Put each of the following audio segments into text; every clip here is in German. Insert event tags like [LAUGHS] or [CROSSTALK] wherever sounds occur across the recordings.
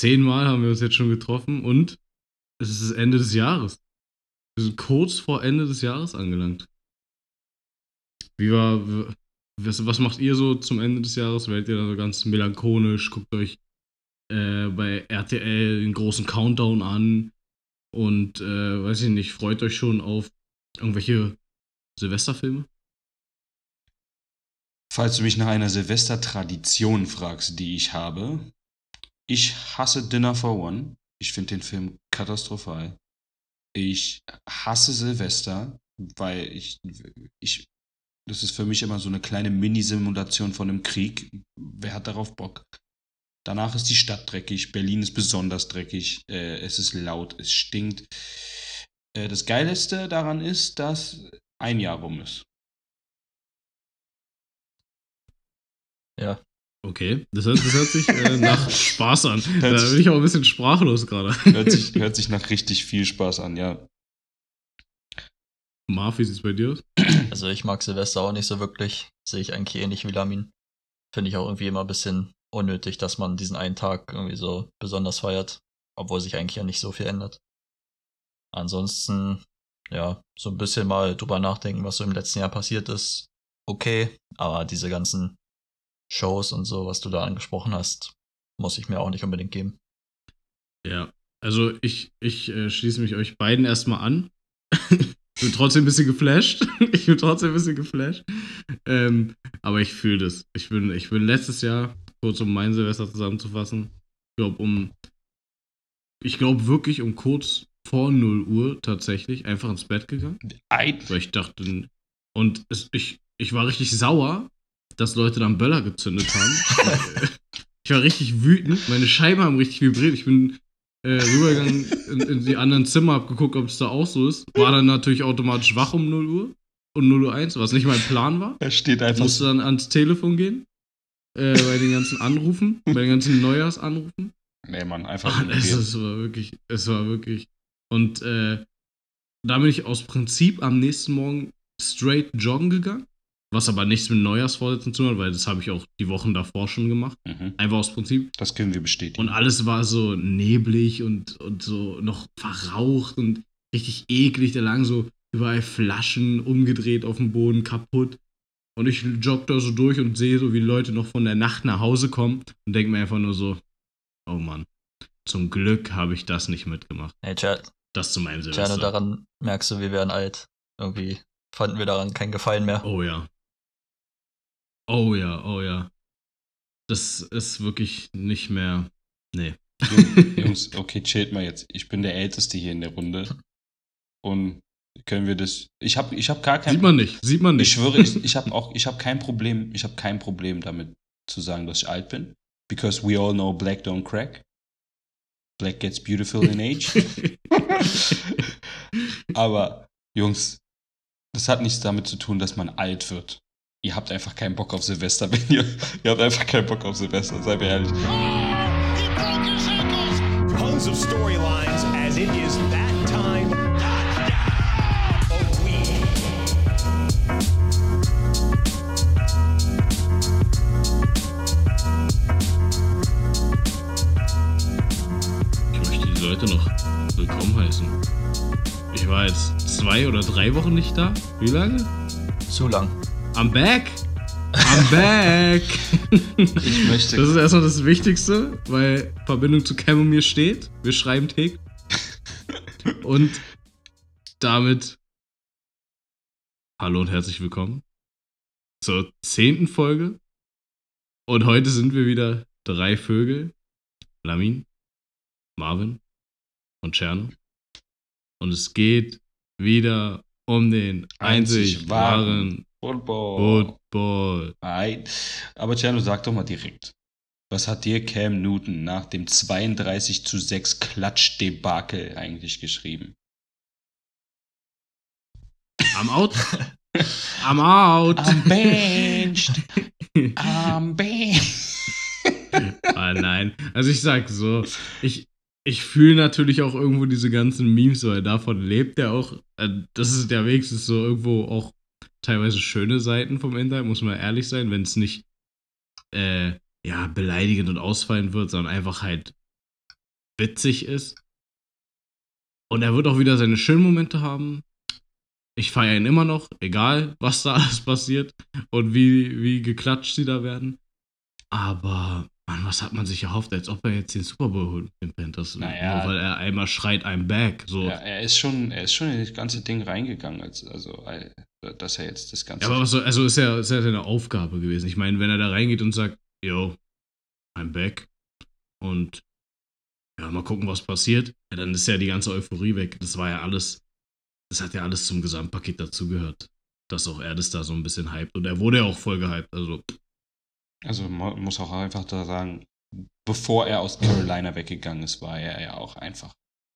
zehnmal haben wir uns jetzt schon getroffen und es ist das Ende des Jahres. Wir sind kurz vor Ende des Jahres angelangt. Wie war, was, was macht ihr so zum Ende des Jahres? Werdet ihr da so ganz melancholisch? Guckt euch äh, bei RTL den großen Countdown an und äh, weiß ich nicht, freut euch schon auf irgendwelche Silvesterfilme? Falls du mich nach einer Silvestertradition fragst, die ich habe, ich hasse Dinner for One. Ich finde den Film katastrophal. Ich hasse Silvester, weil ich, ich, das ist für mich immer so eine kleine Mini-Simulation von einem Krieg. Wer hat darauf Bock? Danach ist die Stadt dreckig, Berlin ist besonders dreckig, äh, es ist laut, es stinkt. Äh, das Geilste daran ist, dass ein Jahr rum ist. Ja. Okay, das hört, das hört sich äh, [LAUGHS] nach Spaß an. Da bin ich auch ein bisschen sprachlos gerade. Hört sich, hört sich nach richtig viel Spaß an, ja. Marv, wie sieht es bei dir aus? Also ich mag Silvester auch nicht so wirklich. Sehe ich eigentlich ähnlich wie Lamin. Finde ich auch irgendwie immer ein bisschen unnötig, dass man diesen einen Tag irgendwie so besonders feiert, obwohl sich eigentlich ja nicht so viel ändert. Ansonsten, ja, so ein bisschen mal drüber nachdenken, was so im letzten Jahr passiert ist. Okay, aber diese ganzen Shows und so, was du da angesprochen hast, muss ich mir auch nicht unbedingt geben. Ja, also ich, ich äh, schließe mich euch beiden erstmal an. [LAUGHS] ich bin trotzdem ein bisschen geflasht. [LAUGHS] ich bin trotzdem ein bisschen geflasht. Ähm, aber ich fühle das. Ich bin, ich bin letztes Jahr, kurz um mein Silvester zusammenzufassen, ich glaube um, ich glaube wirklich um kurz vor 0 Uhr tatsächlich einfach ins Bett gegangen. Ein. Weil ich dachte, und es, ich, ich war richtig sauer, dass Leute dann Böller gezündet haben. ich war richtig wütend. Meine Scheiben haben richtig vibriert. Ich bin äh, rübergegangen in, in, die anderen Zimmer, hab geguckt, ob es da auch so ist. War dann natürlich automatisch wach um 0 Uhr und 0 Uhr 1, was nicht mein Plan war. Er steht einfach. Musste dann ans Telefon gehen. Äh, bei den ganzen Anrufen, bei den ganzen Neujahrsanrufen. Nee, Mann, einfach. Ach, es, es war wirklich, es war wirklich. Und äh, da bin ich aus Prinzip am nächsten Morgen straight joggen gegangen. Was aber nichts mit Neujahrsvorsätzen zu tun hat, weil das habe ich auch die Wochen davor schon gemacht. Mhm. Einfach aus Prinzip. Das können wir bestätigen. Und alles war so neblig und, und so noch verraucht und richtig eklig. Da lagen so überall Flaschen umgedreht auf dem Boden, kaputt. Und ich jogge da so durch und sehe so, wie Leute noch von der Nacht nach Hause kommen und denke mir einfach nur so, oh Mann, zum Glück habe ich das nicht mitgemacht. Hey, Chat. Das zu meinem Silvester. Gerne daran merkst du, wir werden alt. Irgendwie fanden wir daran keinen Gefallen mehr. Oh ja. Oh ja, oh ja. Das ist wirklich nicht mehr. Nee. [LAUGHS] Jungs, okay, chillt mal jetzt. Ich bin der Älteste hier in der Runde. Und können wir das. Ich habe ich hab gar kein. Sieht man nicht, sieht man nicht. Ich schwöre, ich, ich habe [LAUGHS] auch, ich habe kein Problem, ich habe kein Problem damit zu sagen, dass ich alt bin. Because we all know black don't crack. Black gets beautiful in age. [LAUGHS] Aber, Jungs, das hat nichts damit zu tun, dass man alt wird. Ihr habt einfach keinen Bock auf Silvester, [LAUGHS] wenn ihr. Ihr habt einfach keinen Bock auf Silvester, seid mir ehrlich. Tons of storylines as it is that time. Ich möchte die Leute noch willkommen heißen. Ich war jetzt zwei oder drei Wochen nicht da. Wie lange? Zu lang. I'm back! I'm back! [LAUGHS] Ich möchte. Das ist erstmal das Wichtigste, weil Verbindung zu Cam und mir steht. Wir schreiben Tick. Und damit hallo und herzlich willkommen zur zehnten Folge. Und heute sind wir wieder drei Vögel. Lamin, Marvin und Czerno. Und es geht wieder um den einzig, Einzig wahren Football. Football. Nein. Aber Tjano, sag doch mal direkt. Was hat dir Cam Newton nach dem 32 zu 6 Klatschdebakel eigentlich geschrieben? I'm out. I'm out. I'm benched. I'm benched. ah, nein. Also ich sag so, ich, ich fühle natürlich auch irgendwo diese ganzen Memes, weil davon lebt er auch. Äh, Das ist ja wenigstens so irgendwo auch teilweise schöne Seiten vom Internet, muss man ehrlich sein, wenn es nicht äh, ja, beleidigend und ausfallend wird, sondern einfach halt witzig ist. Und er wird auch wieder seine schönen Momente haben. Ich feiere ihn immer noch, egal was da [LAUGHS] alles passiert und wie, wie geklatscht sie da werden. Aber, Mann, was hat man sich erhofft, als ob er jetzt den Super Bowl holt mit den Panthers? Naja. Nur weil er einmal schreit, I'm back. So. Ja, er ist schon, er ist schon in das ganze Ding reingegangen, als, also, dass er jetzt das ganze. Ja, aber was soll, also ist ja, ist ja seine Aufgabe gewesen. Ich meine, wenn er da reingeht und sagt, yo, I'm back und ja, mal gucken, was passiert, ja, dann ist ja die ganze Euphorie weg. Das war ja alles, das hat ja alles zum Gesamtpaket dazugehört, dass auch er das da so ein bisschen hypt und er wurde ja auch voll gehypt. Also, Also man muss auch einfach da sagen, bevor er aus Carolina weggegangen ist, war er ja auch einfach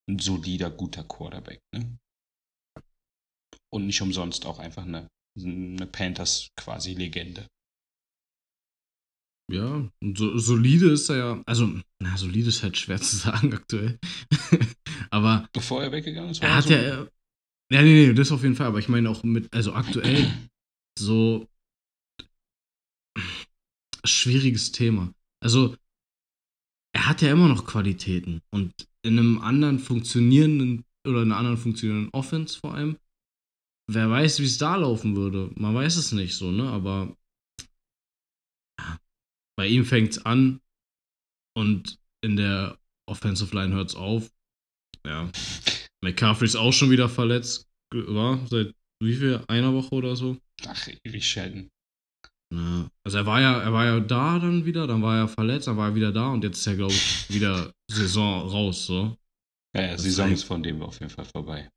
ein solider, guter Quarterback. Ne? Und nicht umsonst auch einfach eine, eine Panthers quasi Legende. ja, so, solide ist er ja, also, na, solide ist halt schwer [LAUGHS] zu sagen aktuell. [LAUGHS] aber Bevor er weggegangen ist, war er hat so- ja, ja, nee, nee, das auf jeden Fall, aber ich meine auch mit, also aktuell [CLEARS THROAT] so schwieriges Thema. Also, er hat ja immer noch Qualitäten und in einem anderen funktionierenden oder in einer anderen funktionierenden Offense vor allem, wer weiß, wie es da laufen würde. Man weiß es nicht so, ne? Aber ja, bei ihm fängt es an und in der Offensive Line hört es auf. Ja. McCaffrey ist auch schon wieder verletzt. War seit wie viel? Einer Woche oder so? Ach, ewig Sheldon. Ja, also er war ja, er war ja da dann wieder, dann war er verletzt, dann war er wieder da und jetzt ist er, glaube ich, wieder [LAUGHS] Saison raus, so. Ja, ja, Saison ist von dem auf jeden Fall vorbei.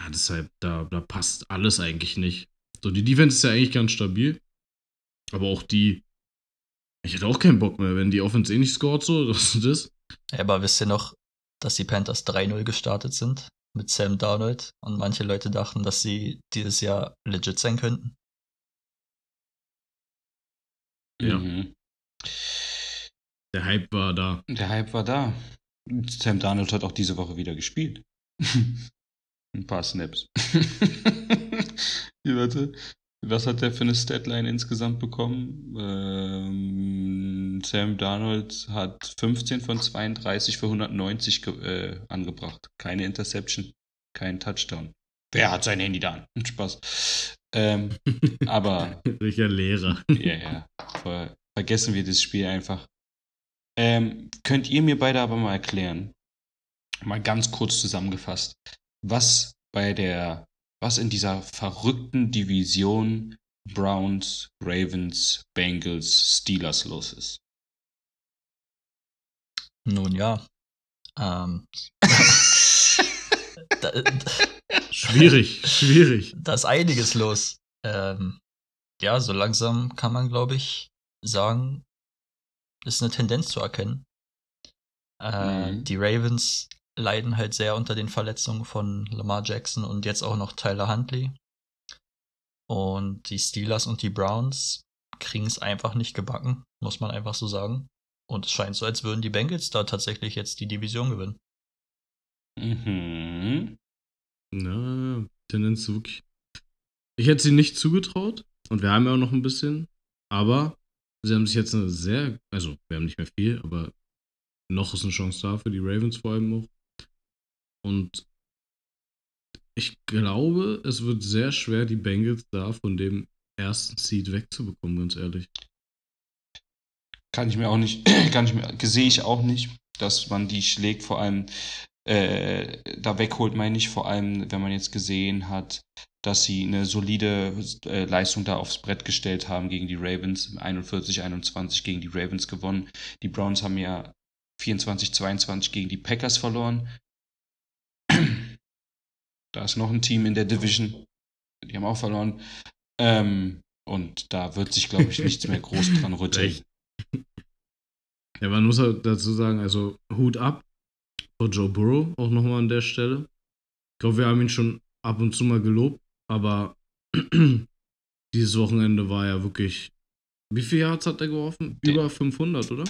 Ja, deshalb, da, da passt alles eigentlich nicht. So, die Defense ist ja eigentlich ganz stabil. Aber auch die. Ich hätte auch keinen Bock mehr, wenn die Offense eh nicht scored, so, [LAUGHS] das ist das. Ja, aber wisst ihr noch, dass die Panthers 3-0 gestartet sind mit Sam Darnold und manche Leute dachten, dass sie dieses Jahr legit sein könnten? Ja. Mhm. Der Hype war da. Der Hype war da. Sam Darnold hat auch diese Woche wieder gespielt. [LAUGHS] Ein paar Snaps. [LAUGHS] Wie, warte, was hat der für eine Statline insgesamt bekommen? Ähm, Sam Darnold hat 15 von 32 für 190 ge äh, angebracht. Keine Interception, kein Touchdown. Wer hat sein Handy da an? Spaß. Ähm, [LAUGHS] aber Sicher Lehrer. ja, ja. Ver vergessen wir das Spiel einfach. Ähm, könnt ihr mir beide aber mal erklären, mal ganz kurz zusammengefasst, was bei der, was in dieser verrückten Division Browns, Ravens, Bengals, Steelers los ist? Nun ja. Ähm, [LAUGHS] da, Schwierig, schwierig. da ist einiges los. Ähm, ja, so langsam kann man, glaube ich, sagen, ist eine Tendenz zu erkennen. Äh, Mhm. Die Ravens leiden halt sehr unter den Verletzungen von Lamar Jackson und jetzt auch noch Tyler Huntley. Und die Steelers und die Browns kriegen es einfach nicht gebacken, muss man einfach so sagen. Und es scheint so, als würden die Bengals da tatsächlich jetzt die Division gewinnen. Mhm. Na, Tendenz wirklich. Ich hätte sie nicht zugetraut und wir haben ja auch noch ein bisschen, aber sie haben sich jetzt eine sehr, also wir haben nicht mehr viel, aber noch ist eine Chance da für die Ravens vor allem noch. Und ich glaube, es wird sehr schwer, die Bengals da von dem ersten Seed wegzubekommen, ganz ehrlich. Kann ich mir auch nicht, [CLEARS THROAT] kann ich mir, sehe ich auch nicht, dass man die schlägt, vor allem äh, da wegholt, meine ich, vor allem, wenn man jetzt gesehen hat, dass sie eine solide äh, Leistung da aufs Brett gestellt haben gegen die Ravens, 41-21 gegen die Ravens gewonnen. Die Browns haben ja 24-22 gegen die Packers verloren. Da ist noch ein Team in der Division, die haben auch verloren. Ähm, und da wird sich, glaube ich, [LAUGHS] nichts mehr groß dran rütteln. Ja, man muss halt dazu sagen, also Hut ab vor Joe Burrow auch nochmal an der Stelle. Ich glaube, wir haben ihn schon ab und zu mal gelobt, aber [CLEARS THROAT] dieses Wochenende war ja wirklich. Wie viel Yards hat er geworfen? Über 500, oder?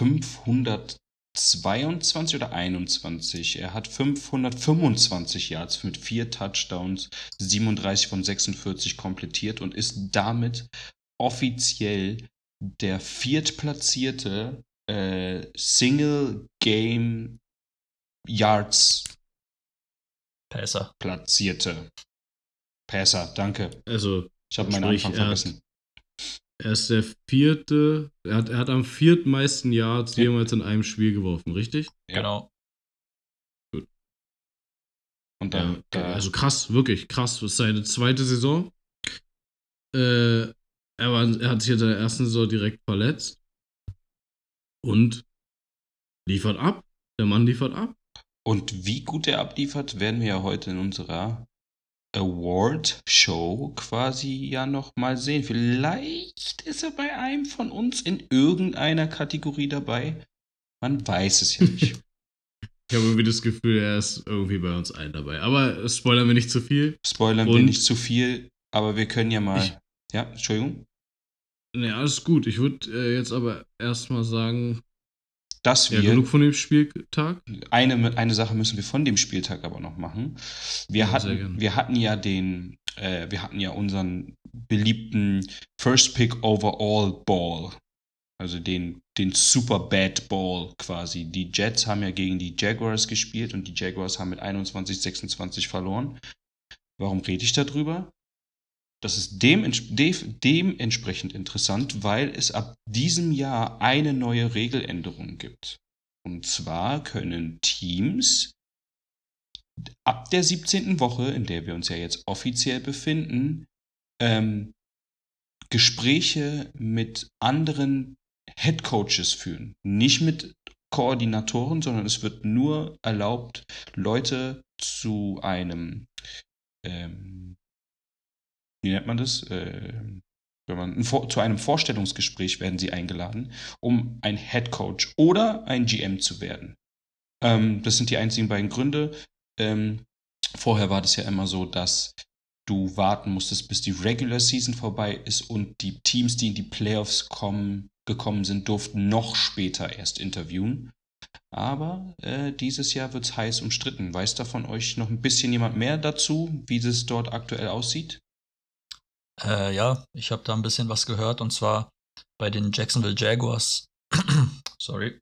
522 oder 21. Er hat 525 Yards mit vier Touchdowns, 37 von 46 komplettiert und ist damit offiziell der viertplatzierte äh, Single Game Yards Passer. platzierte. Passer, danke. Also, Ich habe meinen Anfang er vergessen. Er ist der vierte, er hat, er hat am viertmeisten Yards Ja. jemals in einem Spiel geworfen, richtig? Ja. Genau. Und dann, Ja, da, also krass, wirklich krass. Das ist seine zweite Saison. Äh, er, war, er hat sich in der ersten Saison direkt verletzt. Und liefert ab. Der Mann liefert ab. und wie gut er abliefert, werden wir ja heute in unserer Award-Show quasi ja noch mal sehen. Vielleicht ist er bei einem von uns in irgendeiner Kategorie dabei. Man weiß es ja nicht. [LAUGHS] Ich habe irgendwie das Gefühl, er ist irgendwie bei uns allen dabei. Aber spoilern wir nicht zu viel. Spoilern wir Und- nicht zu viel, aber wir können ja mal. Ich- ja, Entschuldigung. Ne, alles gut. Ich würde äh, jetzt aber erstmal sagen, Dass ja, wir genug von dem Spieltag. eine, eine Sache müssen wir von dem Spieltag aber noch machen. Wir, Ja, hatten, wir hatten ja den, äh, wir hatten ja unseren beliebten First Pick Overall Ball. Also den, den Super Bad Ball quasi. Die Jets haben ja gegen die Jaguars gespielt und die Jaguars haben mit 21-26 verloren. Warum rede ich darüber? Das ist dements de dementsprechend interessant, weil es ab diesem Jahr eine neue Regeländerung gibt. Und zwar können Teams ab der 17. Woche, in der wir uns ja jetzt offiziell befinden, ähm, Gespräche mit anderen Head Coaches führen. Nicht mit Koordinatoren, sondern es wird nur erlaubt, Leute zu einem, ähm, wie nennt man das? Ähm, wenn man zu einem Vorstellungsgespräch werden sie eingeladen, um ein Head Coach oder ein GM zu werden. Ähm, das sind die einzigen beiden Gründe. Ähm, vorher war das ja immer so, dass du warten musstest, bis die Regular Season vorbei ist und die Teams, die in die Playoffs kommen, gekommen sind, durften noch später erst interviewen. Aber äh, dieses Jahr wird es heiß umstritten. Weiß da von euch noch ein bisschen jemand mehr dazu, wie es dort aktuell aussieht? Äh, ja, ich habe da ein bisschen was gehört und zwar bei den Jacksonville Jaguars. [CLEARS THROAT] Sorry.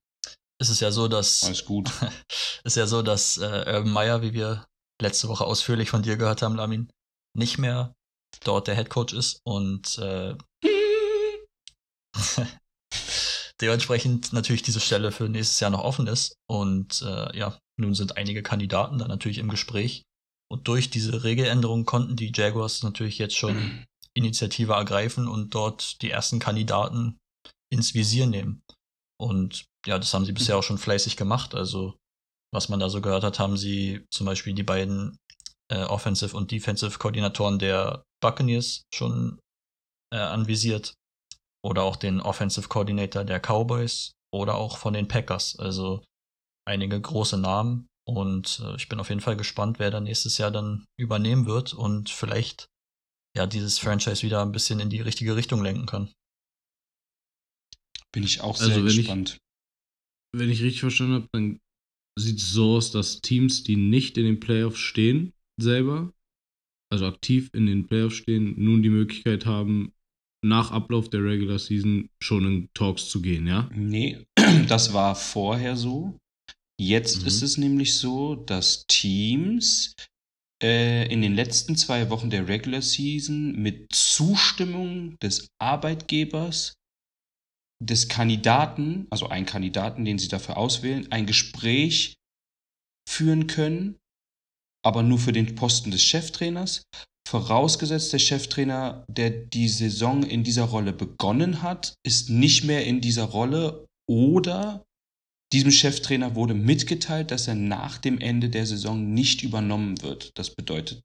Ist es ja so, dass Alles gut. [LAUGHS] ist ja so, dass äh, Urban Meyer, wie wir letzte Woche ausführlich von dir gehört haben, Lamin, nicht mehr dort der Head Coach ist und äh, [LAUGHS] dementsprechend natürlich diese Stelle für nächstes Jahr noch offen ist. Und äh, ja, nun sind einige Kandidaten da natürlich im Gespräch. Und durch diese Regeländerung konnten die Jaguars natürlich jetzt schon [CLEARS THROAT] Initiative ergreifen und dort die ersten Kandidaten ins Visier nehmen. Und ja, das haben sie bisher auch schon fleißig gemacht. Also, was man da so gehört hat, haben sie zum Beispiel die beiden äh, Offensive und Defensive Koordinatoren der Buccaneers schon äh, anvisiert. Oder auch den Offensive Coordinator der Cowboys oder auch von den Packers. Also einige große Namen. Und äh, ich bin auf jeden Fall gespannt, wer dann nächstes Jahr dann übernehmen wird und vielleicht ja dieses Franchise wieder ein bisschen in die richtige Richtung lenken kann. Bin ich auch Also, sehr wenn ich- gespannt. Wenn ich richtig verstanden habe, dann sieht es so aus, dass Teams, die nicht in den Playoffs stehen, selber, also aktiv in den Playoffs stehen, nun die Möglichkeit haben, nach Ablauf der Regular Season schon in Talks zu gehen, ja? Nee, [CLEARS THROAT] das war vorher so. Jetzt Mhm. ist es nämlich so, dass Teams in den letzten zwei Wochen der Regular Season mit Zustimmung des Arbeitgebers, des Kandidaten, also einen Kandidaten, den sie dafür auswählen, ein Gespräch führen können, aber nur für den Posten des Cheftrainers. Vorausgesetzt, der Cheftrainer, der die Saison in dieser Rolle begonnen hat, ist nicht mehr in dieser Rolle oder diesem Cheftrainer wurde mitgeteilt, dass er nach dem Ende der Saison nicht übernommen wird. Das bedeutet,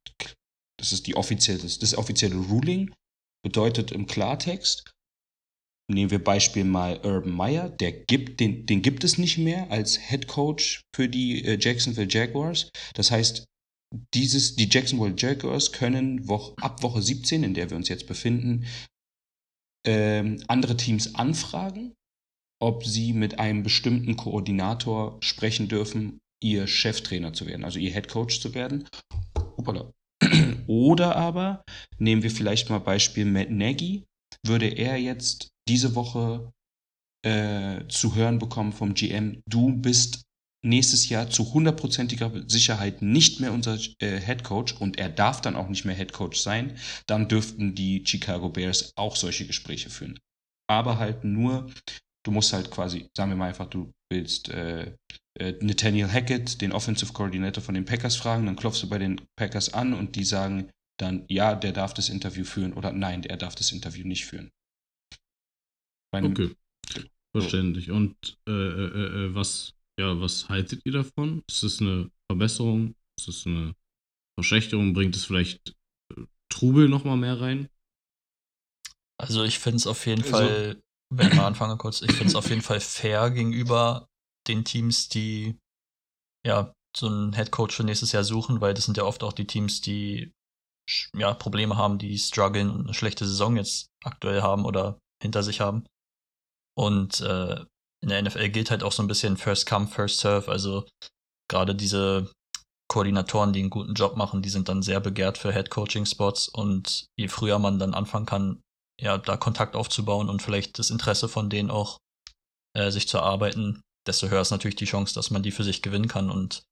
das ist die offizielle, das offizielle Ruling, bedeutet im Klartext, nehmen wir Beispiel mal Urban Meyer, der gibt, den, den gibt es nicht mehr als Head Coach für die äh, Jacksonville Jaguars. Das heißt, dieses, die Jacksonville Jaguars können Woche, ab Woche 17, in der wir uns jetzt befinden, ähm, andere Teams anfragen, ob sie mit einem bestimmten Koordinator sprechen dürfen, ihr Cheftrainer zu werden, also ihr Head Coach zu werden. Hoppala. [CLEARS THROAT] Oder aber nehmen wir vielleicht mal Beispiel Matt Nagy, würde er jetzt diese Woche äh, zu hören bekommen vom GM, du bist nächstes Jahr zu hundertprozentiger Sicherheit nicht mehr unser äh, Head Coach und er darf dann auch nicht mehr Head Coach sein, dann dürften die Chicago Bears auch solche Gespräche führen. Aber halt nur, du musst halt quasi, sagen wir mal einfach, du willst äh, äh, Nathaniel Hackett, den Offensive Coordinator von den Packers, fragen, dann klopfst du bei den Packers an und die sagen dann, ja, der darf das Interview führen oder nein, der darf das Interview nicht führen. Einem- Okay. Verständlich. Und äh, äh, äh, was, ja, was haltet ihr davon? Ist es eine Verbesserung? Ist es eine Verschlechterung? Bringt es vielleicht äh, Trubel nochmal mehr rein? Also ich finde es auf jeden Also- Fall, wenn ich mal kurz, ich finde es auf jeden Fall fair gegenüber den Teams, die ja so einen Headcoach für nächstes Jahr suchen, weil das sind ja oft auch die Teams, die ja Probleme haben, die strugglen und eine schlechte Saison jetzt aktuell haben oder hinter sich haben. Und äh, in der NFL gilt halt auch so ein bisschen First Come, First Serve. Also gerade diese Koordinatoren, die einen guten Job machen, die sind dann sehr begehrt für Head-Coaching-Spots. Und je früher man dann anfangen kann, ja, da Kontakt aufzubauen und vielleicht das Interesse von denen auch äh, sich zu erarbeiten, desto höher ist natürlich die Chance, dass man die für sich gewinnen kann. Und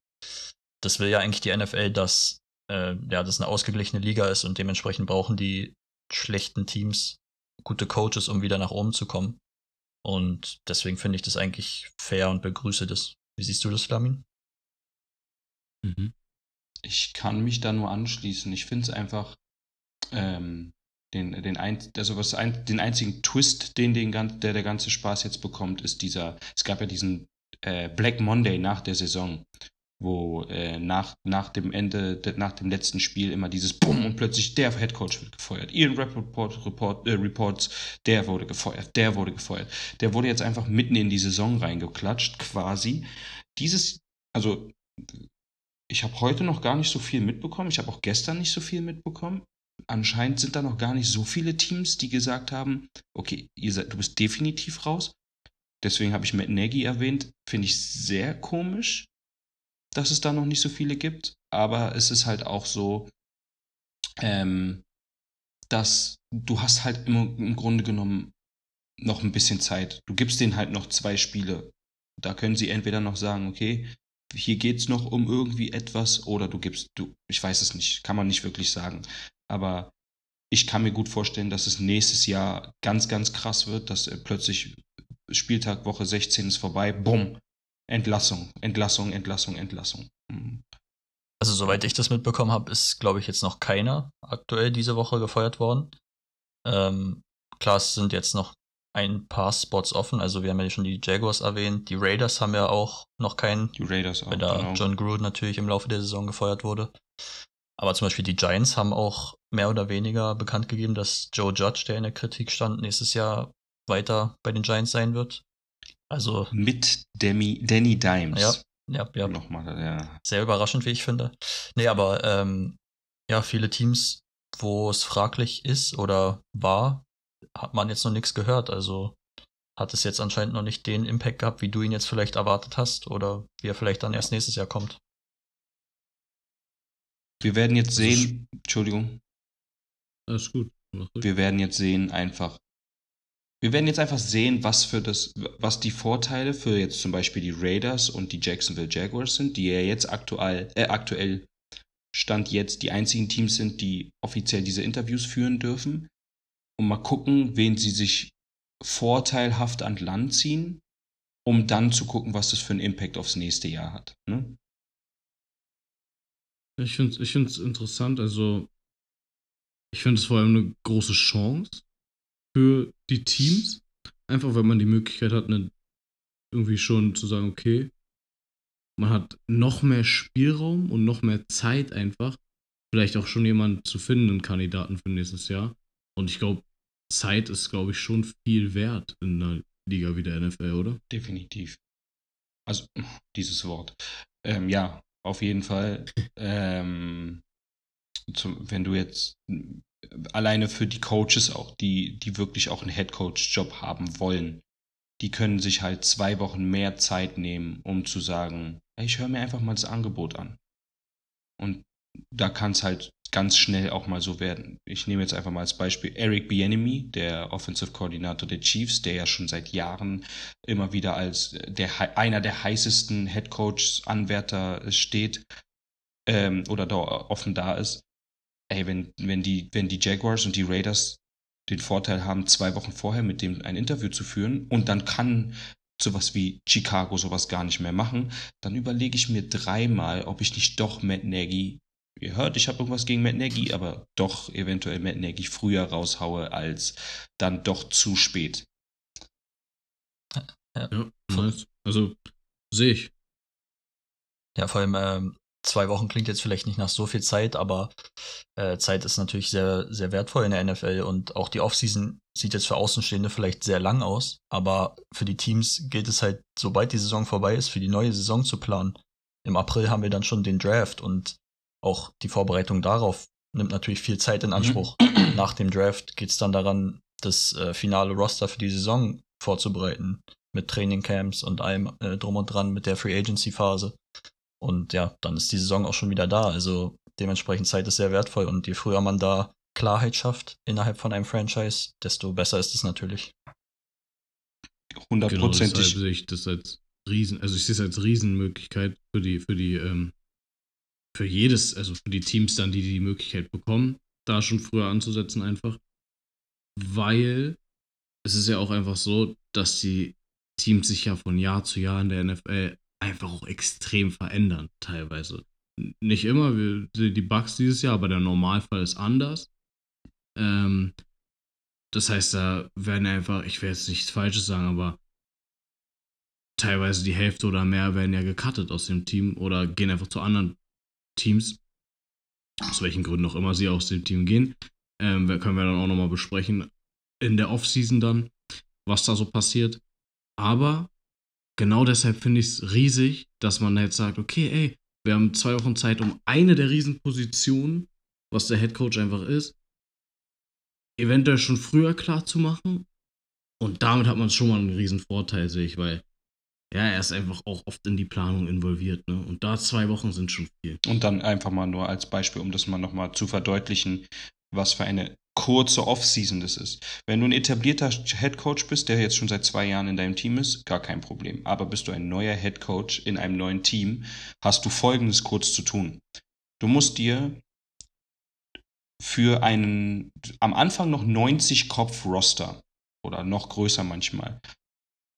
das will ja eigentlich die NFL, dass äh, ja, das eine ausgeglichene Liga ist und dementsprechend brauchen die schlechten Teams gute Coaches, um wieder nach oben zu kommen. Und deswegen finde ich das eigentlich fair und begrüße das. Wie siehst du das, Flamin? Mhm. Ich kann mich da nur anschließen. Ich finde es einfach ähm, den, den, ein, also was ein, den einzigen Twist, den, den gan- der der ganze Spaß jetzt bekommt, ist dieser, es gab ja diesen äh, Black Monday nach der Saison, wo äh, nach, nach dem Ende, de, nach dem letzten Spiel immer dieses Bumm und plötzlich der Headcoach wird gefeuert. Ian Rappaport Report, äh, Reports, der wurde gefeuert, der wurde gefeuert. Der wurde jetzt einfach mitten in die Saison reingeklatscht, quasi. Dieses, also ich habe heute noch gar nicht so viel mitbekommen. Ich habe auch gestern nicht so viel mitbekommen. Anscheinend sind da noch gar nicht so viele Teams, die gesagt haben, okay, seid, du bist definitiv raus. Deswegen habe ich Matt Nagy erwähnt. Finde ich sehr komisch, dass es da noch nicht so viele gibt. Aber es ist halt auch so, ähm, dass du hast halt im, im Grunde genommen noch ein bisschen Zeit. Du gibst denen halt noch zwei Spiele. Da können sie entweder noch sagen, okay, hier geht es noch um irgendwie etwas oder du gibst, du, ich weiß es nicht, kann man nicht wirklich sagen. Aber ich kann mir gut vorstellen, dass es nächstes Jahr ganz, ganz krass wird, dass äh, plötzlich Spieltag Woche 16 ist vorbei, bumm, Entlassung, Entlassung, Entlassung, Entlassung. Mhm. Also, soweit ich das mitbekommen habe, ist, glaube ich, jetzt noch keiner aktuell diese Woche gefeuert worden. Ähm, klar, es sind jetzt noch ein paar Spots offen. Also, wir haben ja schon die Jaguars erwähnt. Die Raiders haben ja auch noch keinen, Die Raiders auch. weil da genau. John Gruden natürlich im Laufe der Saison gefeuert wurde. Aber zum Beispiel die Giants haben auch mehr oder weniger bekannt gegeben, dass Joe Judge, der in der Kritik stand, nächstes Jahr weiter bei den Giants sein wird. Also, Mit Demi, Danny Dimes. ja, ja, ja. Nochmal, ja. sehr überraschend, wie ich finde. Nee, aber ähm, ja, viele Teams, wo es fraglich ist oder war, hat man jetzt noch nichts gehört. Also hat es jetzt anscheinend noch nicht den Impact gehabt, wie du ihn jetzt vielleicht erwartet hast oder wie er vielleicht dann erst nächstes Jahr kommt. Wir werden jetzt sehen, Entschuldigung, Alles gut. Wir werden jetzt sehen einfach, wir werden jetzt einfach sehen, was für das, was die Vorteile für jetzt zum Beispiel die Raiders und die Jacksonville Jaguars sind, die ja jetzt aktuell, äh, aktuell Stand jetzt die einzigen Teams sind, die offiziell diese Interviews führen dürfen. Und mal gucken, wen sie sich vorteilhaft an Land ziehen, um dann zu gucken, was das für einen Impact aufs nächste Jahr hat. Ne? Ich finde es ich interessant. Also, ich finde es vor allem eine große Chance für die Teams. Einfach, weil man die Möglichkeit hat, eine, irgendwie schon zu sagen, okay, man hat noch mehr Spielraum und noch mehr Zeit einfach, vielleicht auch schon jemanden zu finden, einen Kandidaten für nächstes Jahr. Und ich glaube, Zeit ist, glaube ich, schon viel wert in einer Liga wie der NFL, oder? Definitiv. Also, dieses Wort. Ähm, ja, auf jeden Fall. ähm, zum, wenn du jetzt alleine für die Coaches auch, die, die wirklich auch einen Headcoach-Job haben wollen, die können sich halt zwei Wochen mehr Zeit nehmen, um zu sagen, ich höre mir einfach mal das Angebot an. Und da kann es halt ganz schnell auch mal so werden. Ich nehme jetzt einfach mal als Beispiel Eric Bieniemy, der Offensive Coordinator der Chiefs, der ja schon seit Jahren immer wieder als der, einer der heißesten Head Coach Anwärter steht ähm, oder da offen da ist. Ey, wenn, wenn, die, wenn die Jaguars und die Raiders den Vorteil haben, zwei Wochen vorher mit dem ein Interview zu führen und dann kann sowas wie Chicago sowas gar nicht mehr machen, dann überlege ich mir dreimal, ob ich nicht doch Matt Nagy ihr hört, ich habe irgendwas gegen Matt Nagy, aber doch eventuell Matt Nagy früher raushaue als dann doch zu spät. Ja, ja nice. also sehe ich. Ja, vor allem ähm, zwei Wochen klingt jetzt vielleicht nicht nach so viel Zeit, aber äh, Zeit ist natürlich sehr, sehr wertvoll in der NFL und auch die Offseason sieht jetzt für Außenstehende vielleicht sehr lang aus, aber für die Teams gilt es halt, sobald die Saison vorbei ist, für die neue Saison zu planen. Im April haben wir dann schon den Draft und auch die Vorbereitung darauf nimmt natürlich viel Zeit in mhm. Anspruch. Mhm. Nach dem Draft geht es dann daran, das äh, finale Roster für die Saison vorzubereiten. Mit Trainingcamps und allem äh, drum und dran, mit der Free Agency Phase. Und ja, dann ist die Saison auch schon wieder da. Also dementsprechend Zeit ist sehr wertvoll. Und je früher man da Klarheit schafft innerhalb von einem Franchise, desto besser ist es natürlich. Hundertprozentig. Genau, sehe ich das als Riesen, also ich sehe es als Riesenmöglichkeit für die, für die ähm, für jedes, also für die Teams dann, die die Möglichkeit bekommen, da schon früher anzusetzen einfach. Weil es ist ja auch einfach so, dass die Teams sich ja von Jahr zu Jahr in der NFL einfach auch extrem verändern, teilweise. Nicht immer, die Bugs dieses Jahr, aber der Normalfall ist anders. Ähm, das heißt, da werden einfach, ich will jetzt nichts Falsches sagen, aber teilweise die Hälfte oder mehr werden ja gecuttet aus dem Team oder gehen einfach zu anderen Teams, aus welchen Gründen auch immer sie aus dem Team gehen. Ähm, können wir dann auch nochmal besprechen in der Offseason dann, was da so passiert. Aber genau deshalb finde ich es riesig, dass man jetzt sagt, okay, ey, wir haben zwei Wochen Zeit, um eine der Riesenpositionen, was der Head Coach einfach ist, eventuell schon früher klar zu machen. Und damit hat man schon mal einen riesen Vorteil, sehe ich, weil ja, er ist einfach auch oft in die Planung involviert. Ne? Und da zwei Wochen sind schon viel. Und dann einfach mal nur als Beispiel, um das mal nochmal zu verdeutlichen, was für eine kurze Offseason das ist. Wenn du ein etablierter Head Coach bist, der jetzt schon seit zwei Jahren in deinem Team ist, gar kein Problem. Aber bist du ein neuer Head Coach in einem neuen Team, hast du Folgendes kurz zu tun. Du musst dir für einen am Anfang noch 90 Kopf Roster oder noch größer manchmal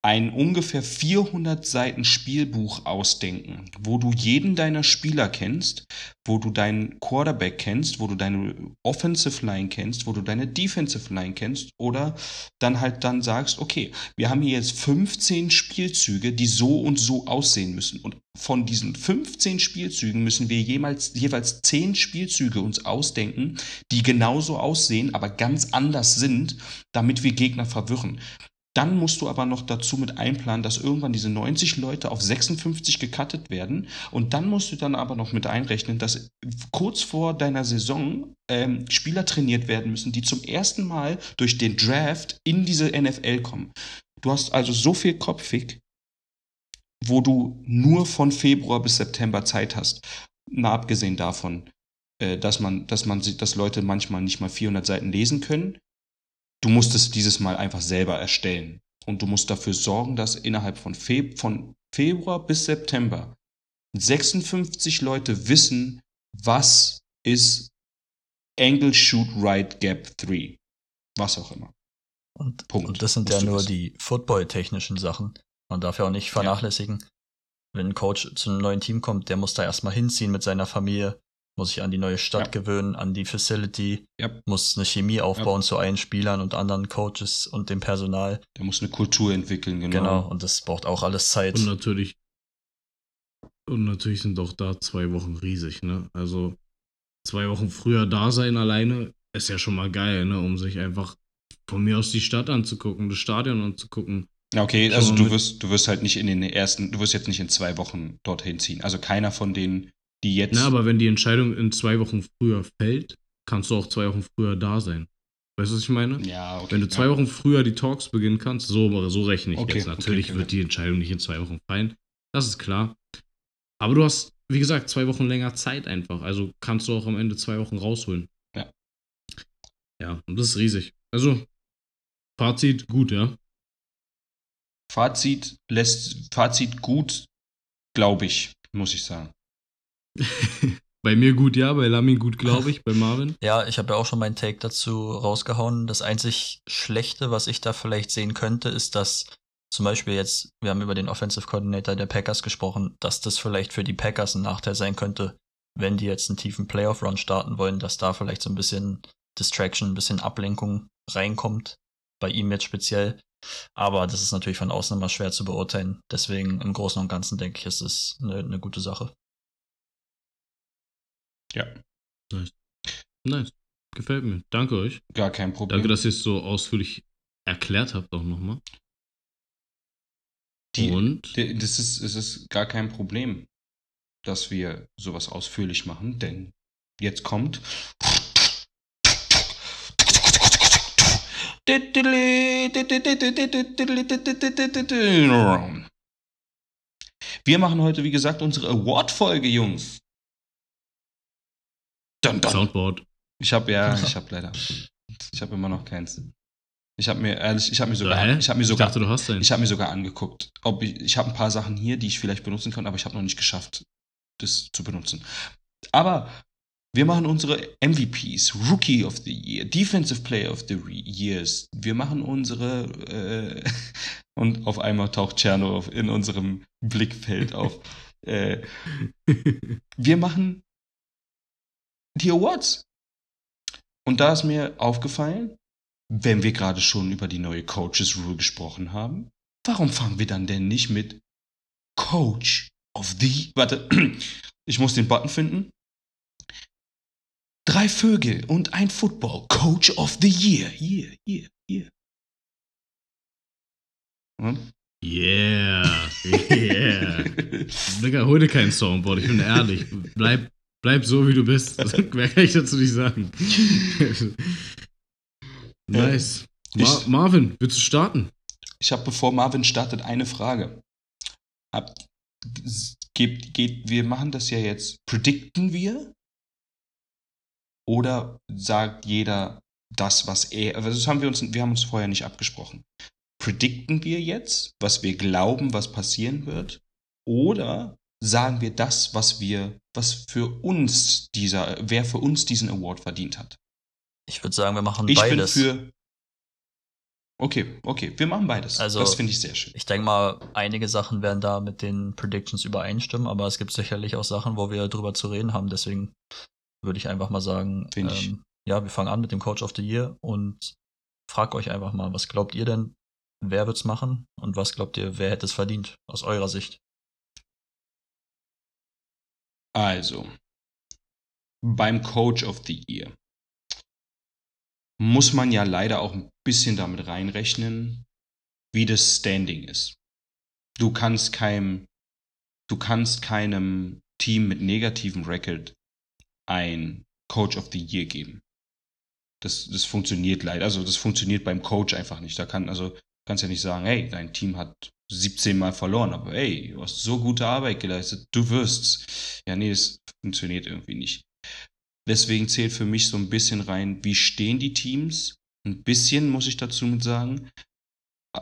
ein ungefähr 400 Seiten Spielbuch ausdenken, wo du jeden deiner Spieler kennst, wo du deinen Quarterback kennst, wo du deine Offensive Line kennst, wo du deine Defensive Line kennst oder dann halt dann sagst, okay, wir haben hier jetzt 15 Spielzüge, die so und so aussehen müssen und von diesen 15 Spielzügen müssen wir jemals, jeweils 10 Spielzüge uns ausdenken, die genauso aussehen, aber ganz anders sind, damit wir Gegner verwirren. Dann musst du aber noch dazu mit einplanen, dass irgendwann diese 90 Leute auf 56 gecuttet werden. Und dann musst du dann aber noch mit einrechnen, dass kurz vor deiner Saison ähm, Spieler trainiert werden müssen, die zum ersten Mal durch den Draft in diese NFL kommen. Du hast also so viel kopfig, wo du nur von Februar bis September Zeit hast. Mal abgesehen davon, äh, dass man, dass man, dass Leute manchmal nicht mal 400 Seiten lesen können du musst es dieses Mal einfach selber erstellen. Und du musst dafür sorgen, dass innerhalb von, Fe von Februar bis September 56 Leute wissen, was ist Angle Shoot Right Gap 3. Was auch immer. Und, Punkt. und das sind ja nur wissen. die football-technischen Sachen. Man darf ja auch nicht vernachlässigen. Ja. Wenn ein Coach zu einem neuen Team kommt, der muss da erstmal hinziehen mit seiner Familie muss sich an die neue Stadt ja. gewöhnen, an die Facility, ja. muss eine Chemie aufbauen ja. zu allen Spielern und anderen Coaches und dem Personal. Der muss eine Kultur entwickeln, genau. Genau, und das braucht auch alles Zeit. Und natürlich, und natürlich sind auch da zwei Wochen riesig, ne? Also zwei Wochen früher da sein alleine ist ja schon mal geil, ne? Um sich einfach von mir aus die Stadt anzugucken, das Stadion anzugucken. Okay, also du wirst, du wirst halt nicht in den ersten, du wirst jetzt nicht in zwei Wochen dorthin ziehen. Also keiner von den die jetzt. Na, aber wenn die Entscheidung in zwei Wochen früher fällt, kannst du auch zwei Wochen früher da sein. Weißt du, was ich meine? Ja, okay. Wenn du zwei ja. Wochen früher die Talks beginnen kannst, so, so rechne ich okay, jetzt. Natürlich okay, wird die Entscheidung nicht in zwei Wochen fallen. Das ist klar. Aber du hast, wie gesagt, zwei Wochen länger Zeit einfach. Also kannst du auch am Ende zwei Wochen rausholen. Ja. Ja, und das ist riesig. Also, Fazit, gut, ja. Fazit lässt, Fazit gut, glaube ich, muss ich sagen. [LAUGHS] bei mir gut, ja, bei Lamin gut, glaube ich, bei Marvin. [LAUGHS] Ja, ich habe ja auch schon meinen Take dazu rausgehauen. Das einzig Schlechte, was ich da vielleicht sehen könnte, ist, dass zum Beispiel jetzt, wir haben über den Offensive Coordinator der Packers gesprochen, dass das vielleicht für die Packers ein Nachteil sein könnte, wenn die jetzt einen tiefen Playoff-Run starten wollen, dass da vielleicht so ein bisschen Distraction, ein bisschen Ablenkung reinkommt. Bei ihm jetzt speziell. Aber das ist natürlich von außen immer schwer zu beurteilen. Deswegen im Großen und Ganzen denke ich, ist es eine, eine gute Sache. Ja. Nice. Nice. Gefällt mir. Danke euch. Gar kein Problem. Danke, dass ihr es so ausführlich erklärt habt auch nochmal. Die, Und die- das ist, es ist gar kein Problem, dass wir sowas ausführlich machen, denn jetzt kommt. Wir machen heute, wie gesagt, unsere Award-Folge, Jungs. Dun, dun. Soundboard. Ich habe ja, ich habe leider, ich habe immer noch keins. Ich habe mir ehrlich, ich habe mir sogar, Hä? ich habe mir Ich sogar, dachte, du hast einen. ich habe mir sogar angeguckt, ob ich, ich habe ein paar Sachen hier, die ich vielleicht benutzen kann, aber ich habe noch nicht geschafft, das zu benutzen. Aber wir machen unsere MVPs, Rookie of the Year, Defensive Player of the Years. Wir machen unsere äh, [LAUGHS] und auf einmal taucht Cherno auf, in unserem Blickfeld auf. äh, [LAUGHS] wir machen die Awards. Und da ist mir aufgefallen, wenn wir gerade schon über die neue Coaches Rule gesprochen haben, warum fangen wir dann denn nicht mit Coach of the. Warte, [CLEARS THROAT] ich muss den Button finden. Drei Vögel und ein Football. Coach of the Year. Year, year, year. Hm? Yeah. [LAUGHS] Yeah. [LAUGHS] Digga, hol dir kein Soundboard, ich bin ehrlich. Bleib, bleib so, wie du bist. [LAUGHS] [LAUGHS] Mehr kann ich dazu nicht sagen. [LAUGHS] nice. Ma Ich- Marvin, willst du starten? Ich habe, bevor Marvin startet, eine Frage. Hab, geht, geht, wir machen das ja jetzt. Predikten wir? Oder sagt jeder das, was er. Also das haben wir uns, wir haben uns vorher nicht abgesprochen. Predikten wir jetzt, was wir glauben, was passieren wird? Oder sagen wir das, was wir, was für uns dieser, wer für uns diesen Award verdient hat? Ich würde sagen, wir machen Ich beides. bin für. Okay, okay, wir machen beides. Also- das finde ich sehr schön. Ich denke mal, einige Sachen werden da mit den Predictions übereinstimmen, aber es gibt sicherlich auch Sachen, wo wir drüber zu reden haben. Deswegen würde ich einfach mal sagen, ich. ähm, ja, wir fangen an mit dem Coach of the Year und frag euch einfach mal, was glaubt ihr denn, wer wird's machen und was glaubt ihr, wer hätte es verdient aus eurer Sicht? Also, beim Coach of the Year muss man ja leider auch ein bisschen damit reinrechnen, wie das Standing ist. Du kannst keinem, du kannst keinem Team mit negativem Record ein Coach of the Year geben. Das, das funktioniert leider, also das funktioniert beim Coach einfach nicht. Da kann, also, kannst ja nicht sagen, hey, dein Team hat 17 Mal verloren, aber hey, du hast so gute Arbeit geleistet, du wirst's. Ja, nee, das funktioniert irgendwie nicht. Deswegen zählt für mich so ein bisschen rein, wie stehen die Teams? Ein bisschen muss ich dazu mit sagen.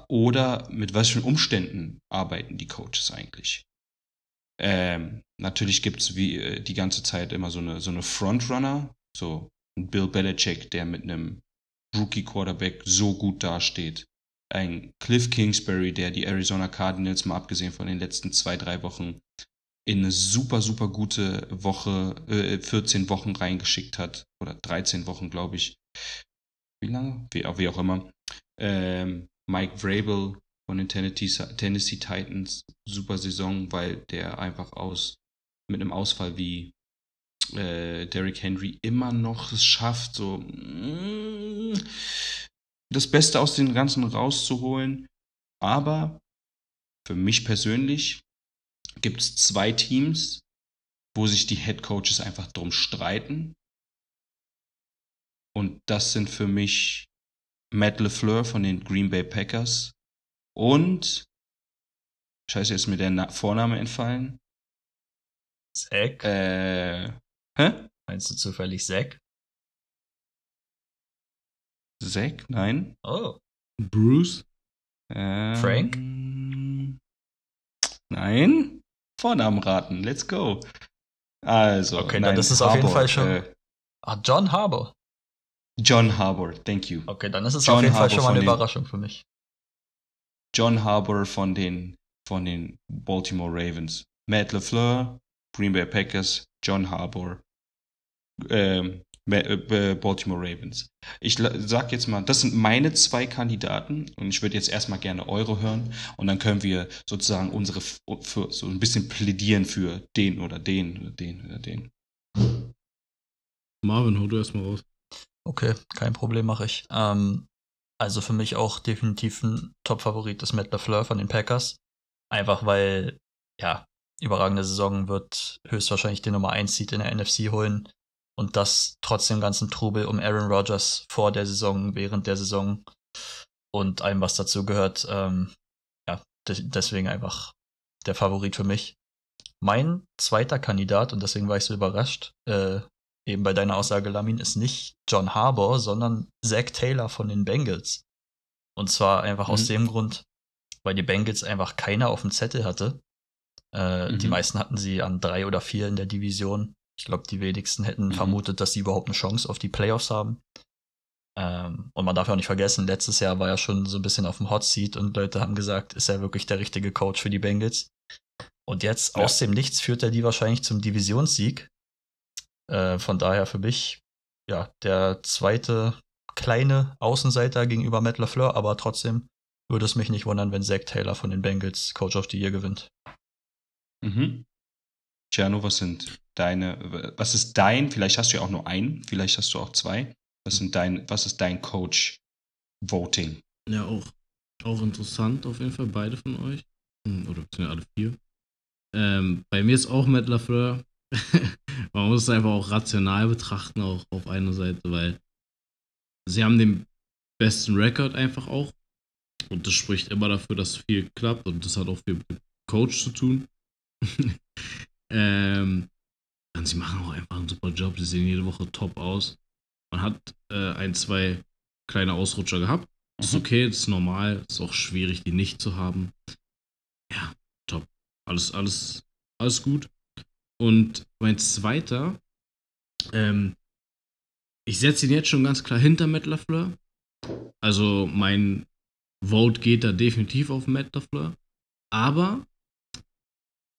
Oder mit was für Umständen arbeiten die Coaches eigentlich? Ähm, natürlich gibt es wie äh, die ganze Zeit immer so eine, so eine Frontrunner, so ein Bill Belichick, der mit einem Rookie-Quarterback so gut dasteht. Ein Cliff Kingsbury, der die Arizona Cardinals, mal abgesehen von den letzten zwei, drei Wochen, in eine super, super gute Woche, äh, 14 Wochen reingeschickt hat. Oder 13 Wochen, glaube ich. Wie lange? Wie, wie auch immer. Ähm, Mike Vrabel von den Tennessee, Tennessee Titans, super Saison, weil der einfach aus mit einem Ausfall wie äh, Derrick Henry immer noch es schafft, so mm, das Beste aus den Ganzen rauszuholen. Aber für mich persönlich gibt es zwei Teams, wo sich die Head Coaches einfach drum streiten. Und das sind für mich Matt LeFleur von den Green Bay Packers und Scheiße, ist mir der Na Vorname entfallen. Zack? Äh. Hä? Meinst du zufällig Zack? Zack? Nein. Oh. Bruce? Ähm, Frank? Nein. Vornamen raten. Let's go. Also. Okay, dann nein, ist es auf jeden Harbour, Fall schon- Äh, Ah, John Harbour. John Harbour, thank you. Okay, dann ist es John auf jeden Fall schon mal eine den- Überraschung für mich. John Harbour von den, von den Baltimore Ravens. Matt LeFleur, Green Bay Packers, John Harbour, ähm, äh, Baltimore Ravens. Ich sag jetzt mal, das sind meine zwei Kandidaten und ich würde jetzt erstmal gerne eure hören und dann können wir sozusagen unsere für so ein bisschen plädieren für den oder den oder den oder den. Marvin, hau du erstmal raus. Okay, kein Problem, mache ich. Ähm, also für mich auch definitiv ein Top-Favorit ist Matt LaFleur von den Packers. Einfach weil, ja, überragende Saison wird höchstwahrscheinlich den Nummer 1 Seed in der NFC holen. Und das trotz dem ganzen Trubel um Aaron Rodgers vor der Saison, während der Saison und allem, was dazu gehört. Ähm, ja, de deswegen einfach der Favorit für mich. Mein zweiter Kandidat, und deswegen war ich so überrascht, äh, eben bei deiner Aussage, Lamin, ist nicht John Harbour, sondern Zach Taylor von den Bengals. Und zwar einfach aus Mhm. dem Grund, weil die Bengals einfach keiner auf dem Zettel hatte. Äh, Die Mhm. meisten hatten sie an drei oder vier in der Division. Ich glaube, die wenigsten hätten Mhm. vermutet, dass sie überhaupt eine Chance auf die Playoffs haben. Ähm, und man darf ja auch nicht vergessen, letztes Jahr war er schon so ein bisschen auf dem Hot Seat und Leute haben gesagt, ist er wirklich der richtige Coach für die Bengals? Und jetzt Ja. aus dem Nichts führt er die wahrscheinlich zum Divisionssieg. Äh, von daher für mich, ja, der zweite kleine Außenseiter gegenüber Matt LaFleur, aber trotzdem würde es mich nicht wundern, wenn Zach Taylor von den Bengals Coach of the Year gewinnt. Mhm. Giano, was sind deine, was ist dein, vielleicht hast du ja auch nur einen, vielleicht hast du auch zwei. Was sind dein, was ist dein Coach Voting? Ja, auch, auch interessant auf jeden Fall, beide von euch. Hm, Oder beziehungsweise alle vier. Ähm, bei mir ist auch Matt LaFleur. [LAUGHS] Man muss es einfach auch rational betrachten, auch auf einer Seite, weil sie haben den besten Rekord einfach auch. Und das spricht immer dafür, dass viel klappt und das hat auch viel mit Coach zu tun. [LAUGHS] ähm, und sie machen auch einfach einen super Job. Sie sehen jede Woche top aus. Man hat äh, ein, zwei kleine Ausrutscher gehabt. Das ist Mhm. okay, ist normal. Ist auch schwierig, die nicht zu haben. Ja, top. Alles, alles, alles gut. Und mein zweiter, ähm, ich setze ihn jetzt schon ganz klar hinter Matt LaFleur. Also mein Vote geht da definitiv auf Matt LaFleur. Aber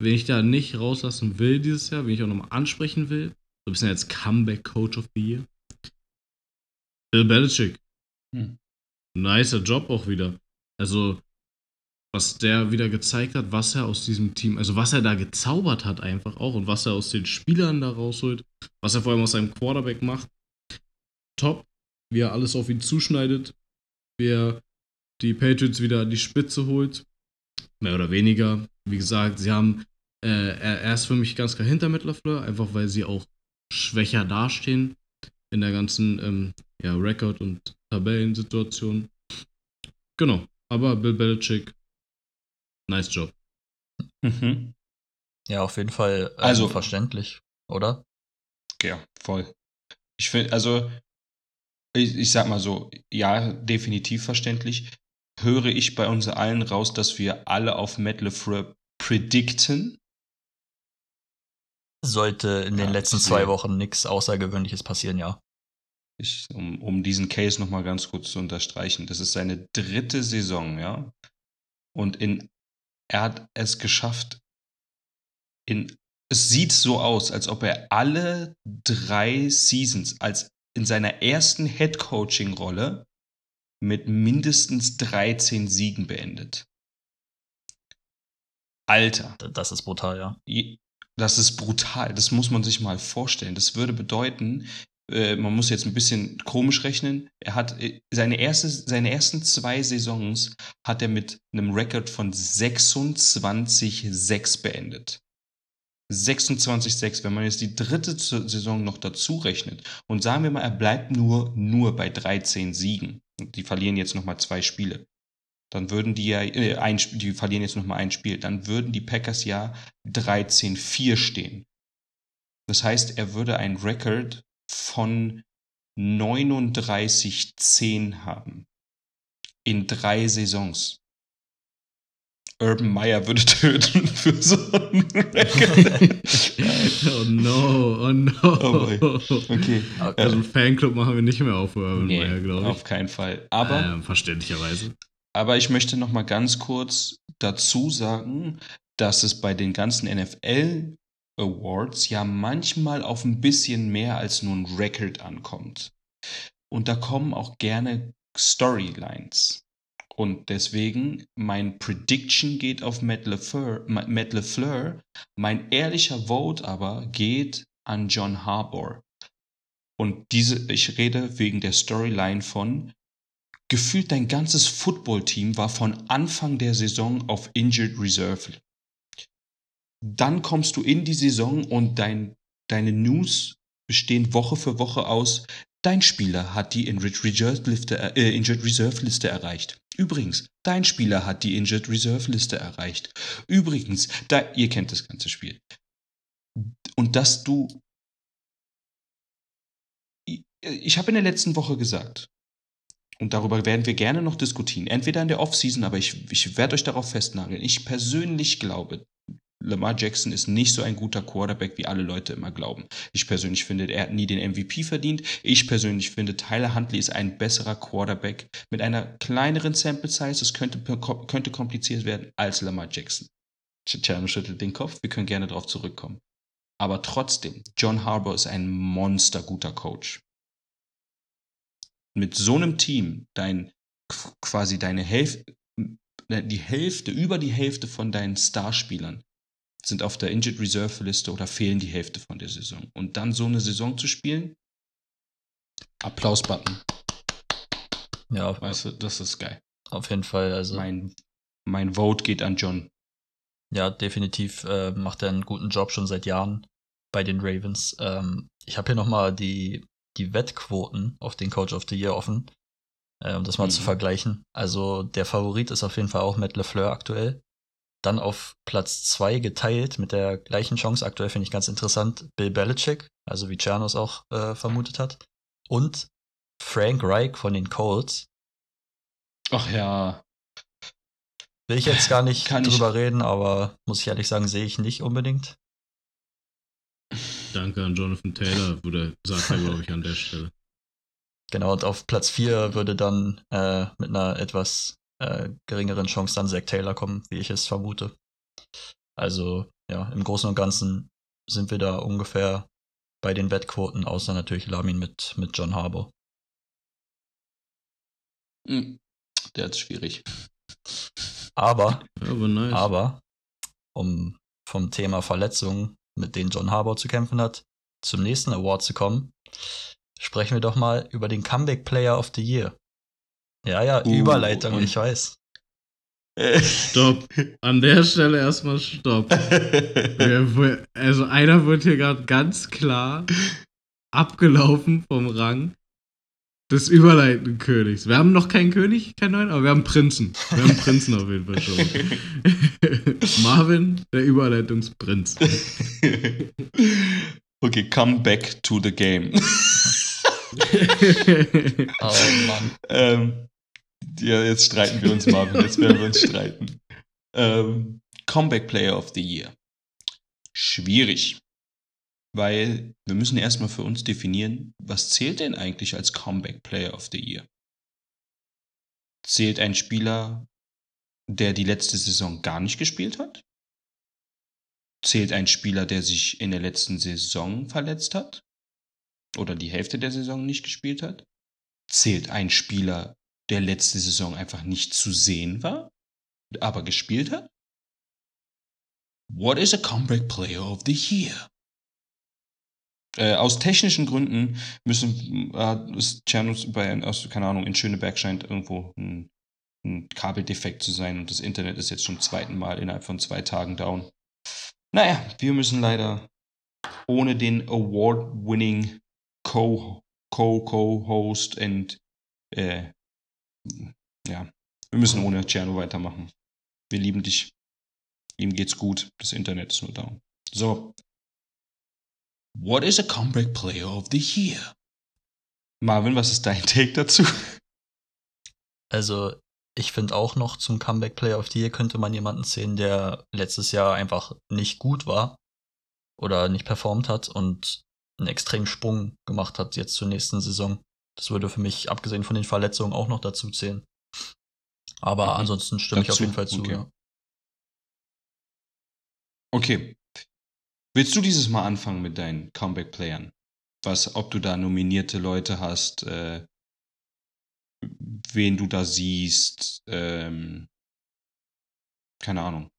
wenn ich da nicht rauslassen will dieses Jahr, wenn ich auch nochmal ansprechen will, so ein bisschen als Comeback Coach of the Year, Bill Belichick. Hm. Nicer Job auch wieder. Also, was der wieder gezeigt hat, was er aus diesem Team, also was er da gezaubert hat einfach auch und was er aus den Spielern da rausholt, was er vor allem aus seinem Quarterback macht. Top, wie er alles auf ihn zuschneidet, wie er die Patriots wieder an die Spitze holt. Mehr oder weniger. Wie gesagt, sie haben, äh, er, er ist für mich ganz klar hinter Matt LaFleur, einfach weil sie auch schwächer dastehen in der ganzen ähm, ja, Rekord- und Tabellensituation. Genau, aber Bill Belichick, nice Job. Mhm. Ja, auf jeden Fall ähm, Also- verständlich, oder? Ja, voll. Ich finde, also, ich, ich sag mal so, ja, definitiv verständlich. Höre ich bei uns allen raus, dass wir alle auf Matt LeFleur predikten? Sollte in den Ja, letzten zwei. Wochen nichts Außergewöhnliches passieren, ja. Ich, um, um diesen Case nochmal ganz kurz zu unterstreichen. Das ist seine dritte Saison, ja. Und in, er hat es geschafft, in, es sieht so aus, als ob er alle drei Seasons als in seiner ersten Head-Coaching-Rolle mit mindestens 13 Siegen beendet. Alter. Das ist brutal, ja. Das ist brutal. Das muss man sich mal vorstellen. Das würde bedeuten, äh, man muss jetzt ein bisschen komisch rechnen. Er hat äh, seine, erste, seine ersten zwei Saisons hat er mit einem Rekord von 26-6 beendet. 26-6, wenn man jetzt die dritte Saison noch dazu rechnet und sagen wir mal, er bleibt nur, nur bei 13 Siegen. Die verlieren jetzt nochmal zwei Spiele. Dann würden die ja, äh, ein, die verlieren jetzt nochmal ein Spiel. Dann würden die Packers ja 13-4 stehen. Das heißt, er würde ein Record von 39-10 haben. In drei Saisons. Urban Meyer würde [LAUGHS] töten für so einen Record. oh no, oh no. Oh Okay. Also einen Fanclub machen wir nicht mehr auf für Urban Nee, Meyer, glaube ich. auf keinen Fall. Aber ähm, verständlicherweise. Aber ich möchte noch mal ganz kurz dazu sagen, dass es bei den ganzen NFL Awards ja manchmal auf ein bisschen mehr als nur ein Record ankommt. Und da kommen auch gerne Storylines. Und deswegen, mein Prediction geht auf Matt LeFleur, Matt LeFleur. Mein ehrlicher Vote aber geht an John Harbour. Und diese, ich rede wegen der Storyline von, gefühlt dein ganzes Footballteam war von Anfang der Saison auf Injured Reserve. Dann kommst du in die Saison und dein, deine News bestehen Woche für Woche aus, dein Spieler hat die Injured Reserve Liste, äh, Injured Reserve Liste erreicht. Übrigens, dein Spieler hat die Injured Reserve Liste erreicht. Übrigens, da, ihr kennt das ganze Spiel. Und dass du. Ich habe in der letzten Woche gesagt, und darüber werden wir gerne noch diskutieren, entweder in der Offseason, aber ich, ich werde euch darauf festnageln. Ich persönlich glaube, Lamar Jackson ist nicht so ein guter Quarterback, wie alle Leute immer glauben. Ich persönlich finde, er hat nie den MVP verdient. Ich persönlich finde, Tyler Huntley ist ein besserer Quarterback mit einer kleineren Sample Size. Es könnte, könnte kompliziert werden als Lamar Jackson. Chano schüttelt den Kopf. Wir können gerne darauf zurückkommen. Aber trotzdem, John Harbour ist ein monsterguter Coach. Mit so einem Team, dein quasi deine Hälfte, die Hälfte, über die Hälfte von deinen Starspielern sind auf der Injured Reserve Liste oder fehlen die Hälfte von der Saison. Und dann so eine Saison zu spielen, Applaus-Button. Ja, Weißt du, das ist geil. auf jeden Fall. Also, Mein, mein Vote geht an John. ja, definitiv äh, macht er einen guten Job schon seit Jahren bei den Ravens. Ähm, ich habe hier nochmal die, die Wettquoten auf den Coach of the Year offen, äh, um das mal zu Mhm. vergleichen. Also der Favorit ist auf jeden Fall auch Matt LeFleur aktuell. Dann auf Platz zwei geteilt mit der gleichen Chance. Aktuell finde ich ganz interessant Bill Belichick, also wie Czernos auch äh, vermutet hat. Und Frank Reich von den Colts. Ach ja. Will ich jetzt gar nicht [LAUGHS] Kann ich- drüber reden, aber muss ich ehrlich sagen, sehe ich nicht unbedingt. Danke an Jonathan Taylor, wurde, sagt er, glaube ich, an der Stelle. Genau, und auf Platz 4 würde dann äh, mit einer etwas äh, geringeren Chance dann Zack Taylor kommen, wie ich es vermute. Also, ja, im Großen und Ganzen sind wir da ungefähr bei den Wettquoten, außer natürlich Lamin mit, mit John Harbour. Hm, Der ist schwierig. Aber, aber nice. aber, um vom Thema Verletzungen, mit denen John Harbour zu kämpfen hat, zum nächsten Award zu kommen, sprechen wir doch mal über den Comeback Player of the Year. Ja, ja, Uh, Überleitung, ich weiß. Stopp. An der Stelle erstmal Stopp. Also einer wird hier gerade ganz klar abgelaufen vom Rang des überleitenden Königs. Wir haben noch keinen König, keinen neuen, aber wir haben Prinzen. Wir haben Prinzen auf jeden Fall schon. [LAUGHS] Marvin, der Überleitungsprinz. okay, come back to the game. [LAUGHS] Oh Mann. ähm, ja, jetzt streiten wir uns, Marvin. Jetzt werden wir uns streiten. Ähm, Comeback Player of the Year. Schwierig. Weil wir müssen erstmal für uns definieren, was zählt denn eigentlich als Comeback Player of the Year? Zählt ein Spieler, der die letzte Saison gar nicht gespielt hat? Zählt ein Spieler, der sich in der letzten Saison verletzt hat? Oder die Hälfte der Saison nicht gespielt hat? Zählt ein Spieler, der letzte Saison einfach nicht zu sehen war, aber gespielt hat? What is a comeback player of the year? Äh, aus technischen Gründen müssen äh, ist Czernus bei aus, keine Ahnung, in Schöneberg scheint irgendwo ein, ein Kabeldefekt zu sein und das Internet ist jetzt zum zweiten Mal innerhalb von zwei Tagen down. Naja, wir müssen leider ohne den Award-winning Co- Co-Co-Host und äh, ja, wir müssen ohne Tscherno weitermachen. Wir lieben dich. Ihm geht's gut. Das Internet ist nur down. So. What is a Comeback Player of the Year? Marvin, was ist dein Take dazu? Also, ich finde auch noch zum Comeback Player of the Year könnte man jemanden sehen, der letztes Jahr einfach nicht gut war oder nicht performt hat und einen extremen Sprung gemacht hat jetzt zur nächsten Saison. Das würde für mich, abgesehen von den Verletzungen, auch noch dazu zählen. Aber Mhm. ansonsten stimme ich auf Dazu, jeden Fall zu, okay. ja. Okay. Willst du dieses Mal anfangen mit deinen Comeback-Playern? Was, ob du da nominierte Leute hast, äh, wen du da siehst, ähm, keine Ahnung.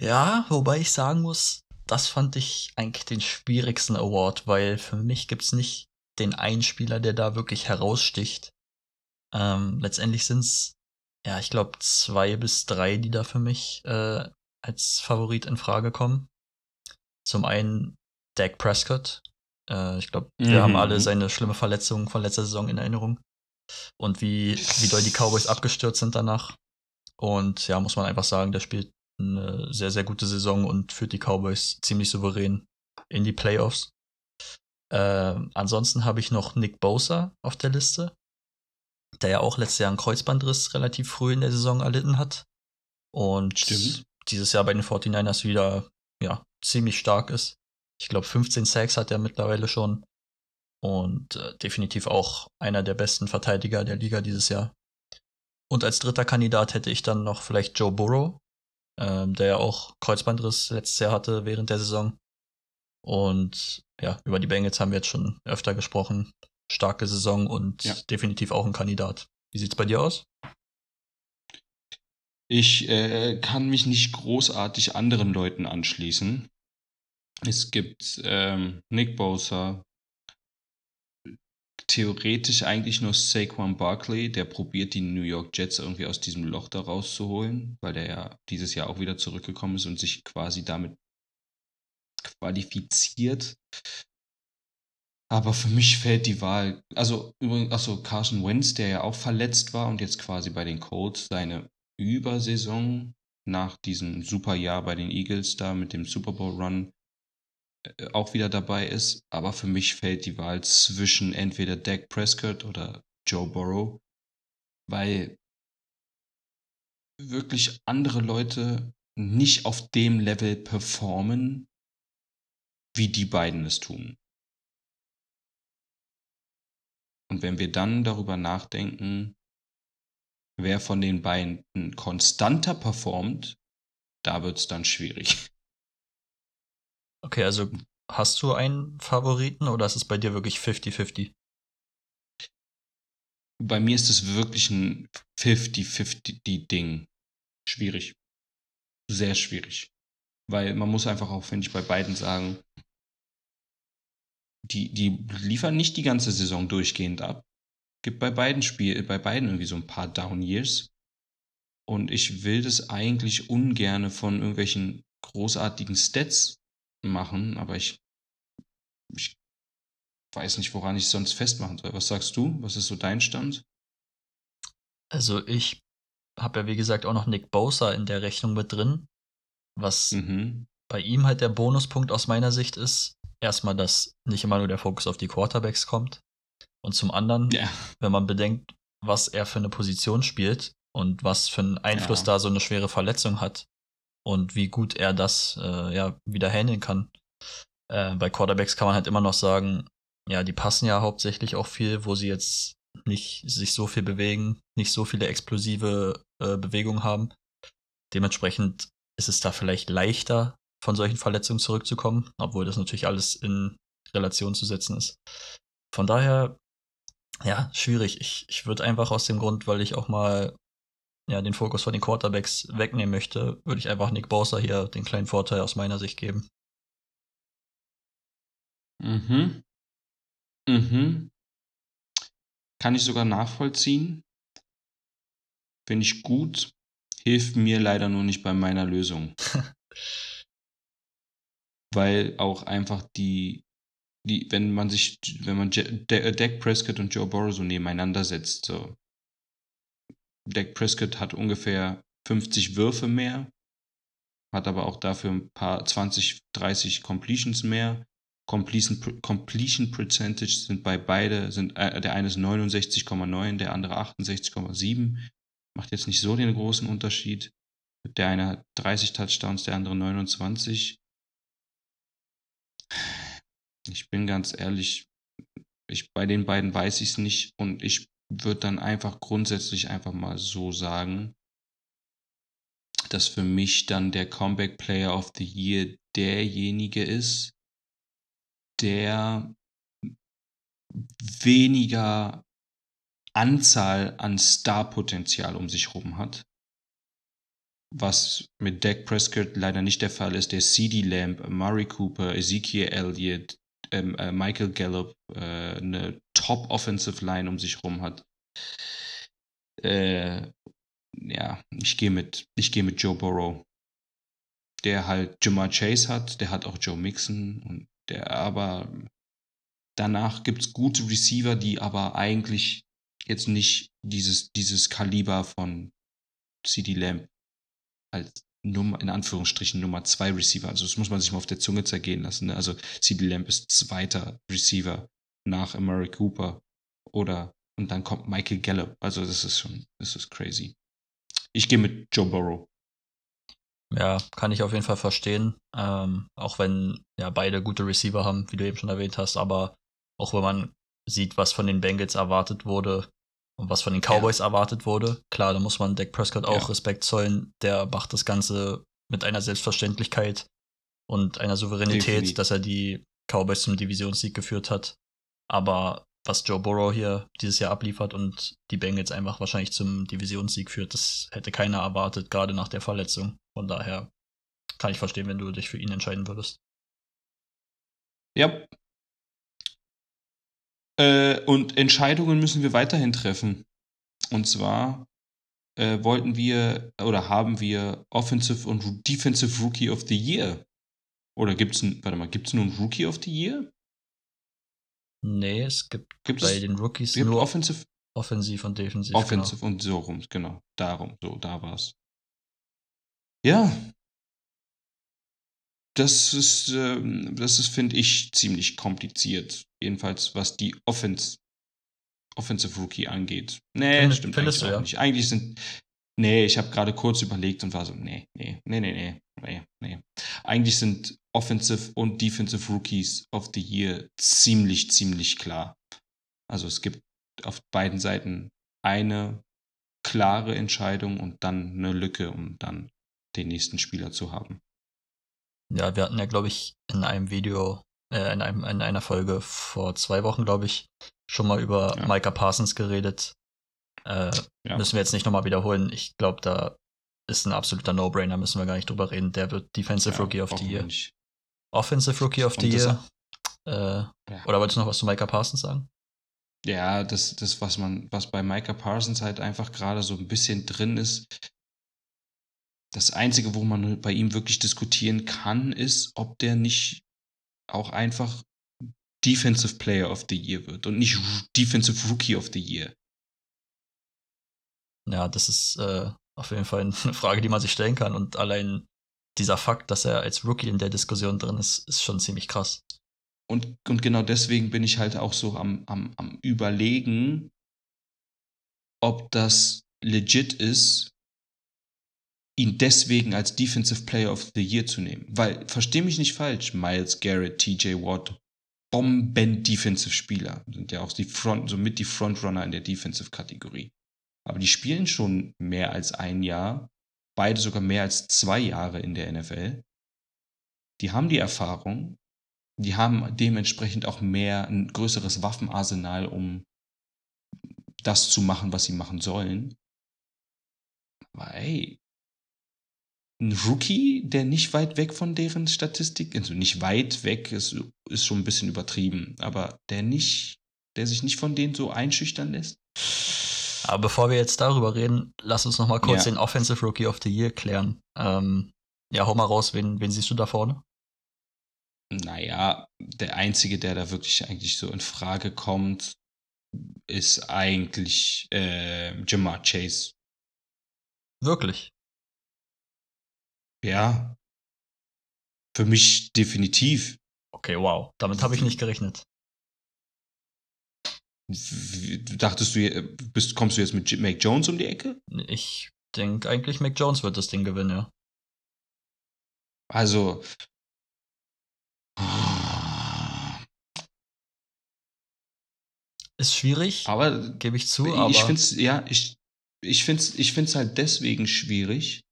Ja, wobei ich sagen muss, das fand ich eigentlich den schwierigsten Award, weil für mich gibt's nicht den einen Spieler, der da wirklich heraussticht. Ähm, letztendlich sind's, ja, ich glaube, zwei bis drei, die da für mich äh, als Favorit in Frage kommen. Zum einen Dak Prescott. Äh, ich glaube, wir Mhm. haben alle seine schlimme Verletzung von letzter Saison in Erinnerung. Und wie, wie doll die Cowboys abgestürzt sind danach. Und ja, muss man einfach sagen, der spielt eine sehr, sehr gute Saison und führt die Cowboys ziemlich souverän in die Playoffs. Ähm, ansonsten habe ich noch Nick Bosa auf der Liste, der ja auch letztes Jahr einen Kreuzbandriss relativ früh in der Saison erlitten hat. Und Stimmt. dieses Jahr bei den 49ers wieder ja, ziemlich stark ist. Ich glaube, 15 Sacks hat er mittlerweile schon. Und äh, definitiv auch einer der besten Verteidiger der Liga dieses Jahr. Und als dritter Kandidat hätte ich dann noch vielleicht Joe Burrow, ähm, der ja auch Kreuzbandriss letztes Jahr hatte während der Saison. Und ja, über die Bengals haben wir jetzt schon öfter gesprochen. Starke Saison und Ja. definitiv auch ein Kandidat. Wie sieht's bei dir aus? Ich äh, kann mich nicht großartig anderen Leuten anschließen. Es gibt ähm, Nick Bosa, theoretisch eigentlich nur Saquon Barkley, der probiert die New York Jets irgendwie aus diesem Loch da rauszuholen, weil der ja dieses Jahr auch wieder zurückgekommen ist und sich quasi damit qualifiziert. Aber für mich fällt die Wahl, also übrigens, achso, Carson Wentz, der ja auch verletzt war und jetzt quasi bei den Colts seine Übersaison nach diesem super Jahr bei den Eagles da mit dem Super Bowl Run äh, auch wieder dabei ist. Aber für mich fällt die Wahl zwischen entweder Dak Prescott oder Joe Burrow, weil wirklich andere Leute nicht auf dem Level performen, wie die beiden es tun. Und wenn wir dann darüber nachdenken, wer von den beiden konstanter performt, da wird es dann schwierig. Okay, also hast du einen Favoriten oder ist es bei dir wirklich 50-50? Bei mir ist es wirklich ein 50-50-Ding. Schwierig. Sehr schwierig. Weil man muss einfach auch, finde ich, bei beiden sagen, die, die liefern nicht die ganze Saison durchgehend ab. Gibt bei beiden Spiel, bei beiden irgendwie so ein paar Down Years. Und ich will das eigentlich ungerne von irgendwelchen großartigen Stats machen, aber ich, ich weiß nicht, woran ich es sonst festmachen soll. Was sagst du? Was ist so dein Stand? Also ich habe ja wie gesagt auch noch Nick Bosa in der Rechnung mit drin, was Mhm. bei ihm halt der Bonuspunkt aus meiner Sicht ist, erstmal, dass nicht immer nur der Fokus auf die Quarterbacks kommt und zum anderen, Ja. wenn man bedenkt, was er für eine Position spielt und was für einen Einfluss Ja. da so eine schwere Verletzung hat und wie gut er das äh, ja wieder handeln kann. Äh, bei Quarterbacks kann man halt immer noch sagen, ja, die passen ja hauptsächlich auch viel, wo sie jetzt nicht sich so viel bewegen, nicht so viele explosive äh, Bewegungen haben. Dementsprechend ist es da vielleicht leichter, von solchen Verletzungen zurückzukommen, obwohl das natürlich alles in Relation zu setzen ist. Von daher, ja, schwierig. Ich, ich würde einfach aus dem Grund, weil ich auch mal ja, den Fokus von den Quarterbacks wegnehmen möchte, würde ich einfach Nick Bosa hier den kleinen Vorteil aus meiner Sicht geben. Mhm. Mhm. Kann ich sogar nachvollziehen. Finde ich gut. Hilft mir leider nur nicht bei meiner Lösung. [LAUGHS] Weil auch einfach die, die, wenn man sich, wenn man Je- äh, Dak Prescott und Joe Burrow so nebeneinander setzt, so. Dak Prescott hat ungefähr 50 Würfe mehr, hat aber auch dafür ein paar 20, 30 Completions mehr. Completion, Completion Percentage sind bei beide, sind, äh, der eine ist 69,9, der andere 68,7. Macht jetzt nicht so den großen Unterschied. Der eine hat 30 Touchdowns, der andere 29. Ich bin ganz ehrlich, ich, bei den beiden weiß ich es nicht und ich würde dann einfach grundsätzlich einfach mal so sagen, dass für mich dann der Comeback Player of the Year derjenige ist, der weniger Anzahl an Starpotenzial um sich herum hat. Was mit Dak Prescott leider nicht der Fall ist. Der CD Lamb, Murray Cooper, Ezekiel Elliott, ähm, äh, Michael Gallup äh, eine Top Offensive Line um sich herum hat. Äh, ja, ich gehe mit, ich mit Joe Burrow. Der halt Jamar Chase hat, der hat auch Joe Mixon und der aber danach gibt es gute Receiver, die aber eigentlich jetzt nicht dieses, dieses Kaliber von CD Lamb als Nummer, in Anführungsstrichen Nummer zwei Receiver. Also das muss man sich mal auf der Zunge zergehen lassen. Ne? Also CD Lamb ist zweiter Receiver nach Amari Cooper oder und dann kommt Michael Gallup. Also das ist schon, das ist crazy. Ich gehe mit Joe Burrow. Ja, kann ich auf jeden Fall verstehen. Ähm, auch wenn ja beide gute Receiver haben, wie du eben schon erwähnt hast, aber auch wenn man sieht, was von den Bengals erwartet wurde und was von den Cowboys ja. erwartet wurde, klar, da muss man Dak Prescott auch ja. Respekt zollen. Der macht das Ganze mit einer Selbstverständlichkeit und einer Souveränität, Definitiv. dass er die Cowboys zum Divisionssieg geführt hat. Aber was Joe Burrow hier dieses Jahr abliefert und die Bengals einfach wahrscheinlich zum Divisionssieg führt, das hätte keiner erwartet, gerade nach der Verletzung. Von daher kann ich verstehen, wenn du dich für ihn entscheiden würdest. Ja. Äh, und Entscheidungen müssen wir weiterhin treffen. Und zwar äh, wollten wir oder haben wir Offensive und Defensive Rookie of the Year. Oder gibt es warte mal, gibt es nur ein Rookie of the Year? Nee, es gibt, gibt bei den Rookies nur Offensive, offensiv und defensiv. Offensive genau. und so rum, genau. Darum, so, da war's. Ja. Das ist, ähm, das ist, finde ich, ziemlich kompliziert. Jedenfalls, was die Offense, Offensive Rookie angeht. Nee, Find, stimmt findest eigentlich du, ja? nicht. Eigentlich sind, nee, ich habe gerade kurz überlegt und war so, nee, nee, nee, nee, nee, nee, nee. Eigentlich sind Offensive und Defensive Rookies of the Year ziemlich, ziemlich klar. Also es gibt auf beiden Seiten eine klare Entscheidung und dann eine Lücke, um dann den nächsten Spieler zu haben. Ja, wir hatten ja, glaube ich, in einem Video, äh, in, einem, in einer Folge vor zwei Wochen, glaube ich, schon mal über Ja. Micah Parsons geredet. Äh, Ja. Müssen wir jetzt nicht nochmal wiederholen. Ich glaube, da ist ein absoluter No-Brainer, müssen wir gar nicht drüber reden. Der wird Defensive Ja, Rookie of the Year. Offensive Rookie of the Year. Äh, Ja. Oder wolltest du noch was zu Micah Parsons sagen? Ja, das, das, was man, was bei Micah Parsons halt einfach gerade so ein bisschen drin ist, das Einzige, wo man bei ihm wirklich diskutieren kann, ist, ob der nicht auch einfach Defensive Player of the Year wird und nicht Defensive Rookie of the Year. Ja, das ist äh, auf jeden Fall eine [LAUGHS] Frage, die man sich stellen kann. Und allein dieser Fakt, dass er als Rookie in der Diskussion drin ist, ist schon ziemlich krass. Und, und genau deswegen bin ich halt auch so am, am, am Überlegen, ob das legit ist, ihn deswegen als Defensive Player of the Year zu nehmen. Weil, versteh mich nicht falsch, Miles Garrett, TJ Watt, Bomben-Defensive-Spieler sind ja auch die Front, somit die Frontrunner in der Defensive-Kategorie. Aber die spielen schon mehr als ein Jahr, beide sogar mehr als zwei Jahre in der NFL. Die haben die Erfahrung, die haben dementsprechend auch mehr, ein größeres Waffenarsenal, um das zu machen, was sie machen sollen. Aber ey, ein Rookie, der nicht weit weg von deren Statistik, also nicht weit weg, ist, ist schon ein bisschen übertrieben, aber der nicht, der sich nicht von denen so einschüchtern lässt. Aber bevor wir jetzt darüber reden, lass uns noch mal kurz Ja. den Offensive Rookie of the Year klären. Ähm, ja, hau mal raus, wen, wen siehst du da vorne? Naja, der einzige, der da wirklich eigentlich so in Frage kommt, ist eigentlich äh, Jamar Chase. Wirklich? Ja. Für mich definitiv. Okay, wow. Damit habe ich nicht gerechnet. Dachtest du, äh, bist, kommst du jetzt mit Mac Jones um die Ecke? Ich denke eigentlich, Mac Jones wird das Ding gewinnen, ja. Also. Ist schwierig, Aber gebe ich zu, aber ich finde es, ja, ich, ich finde es ich find's halt deswegen schwierig,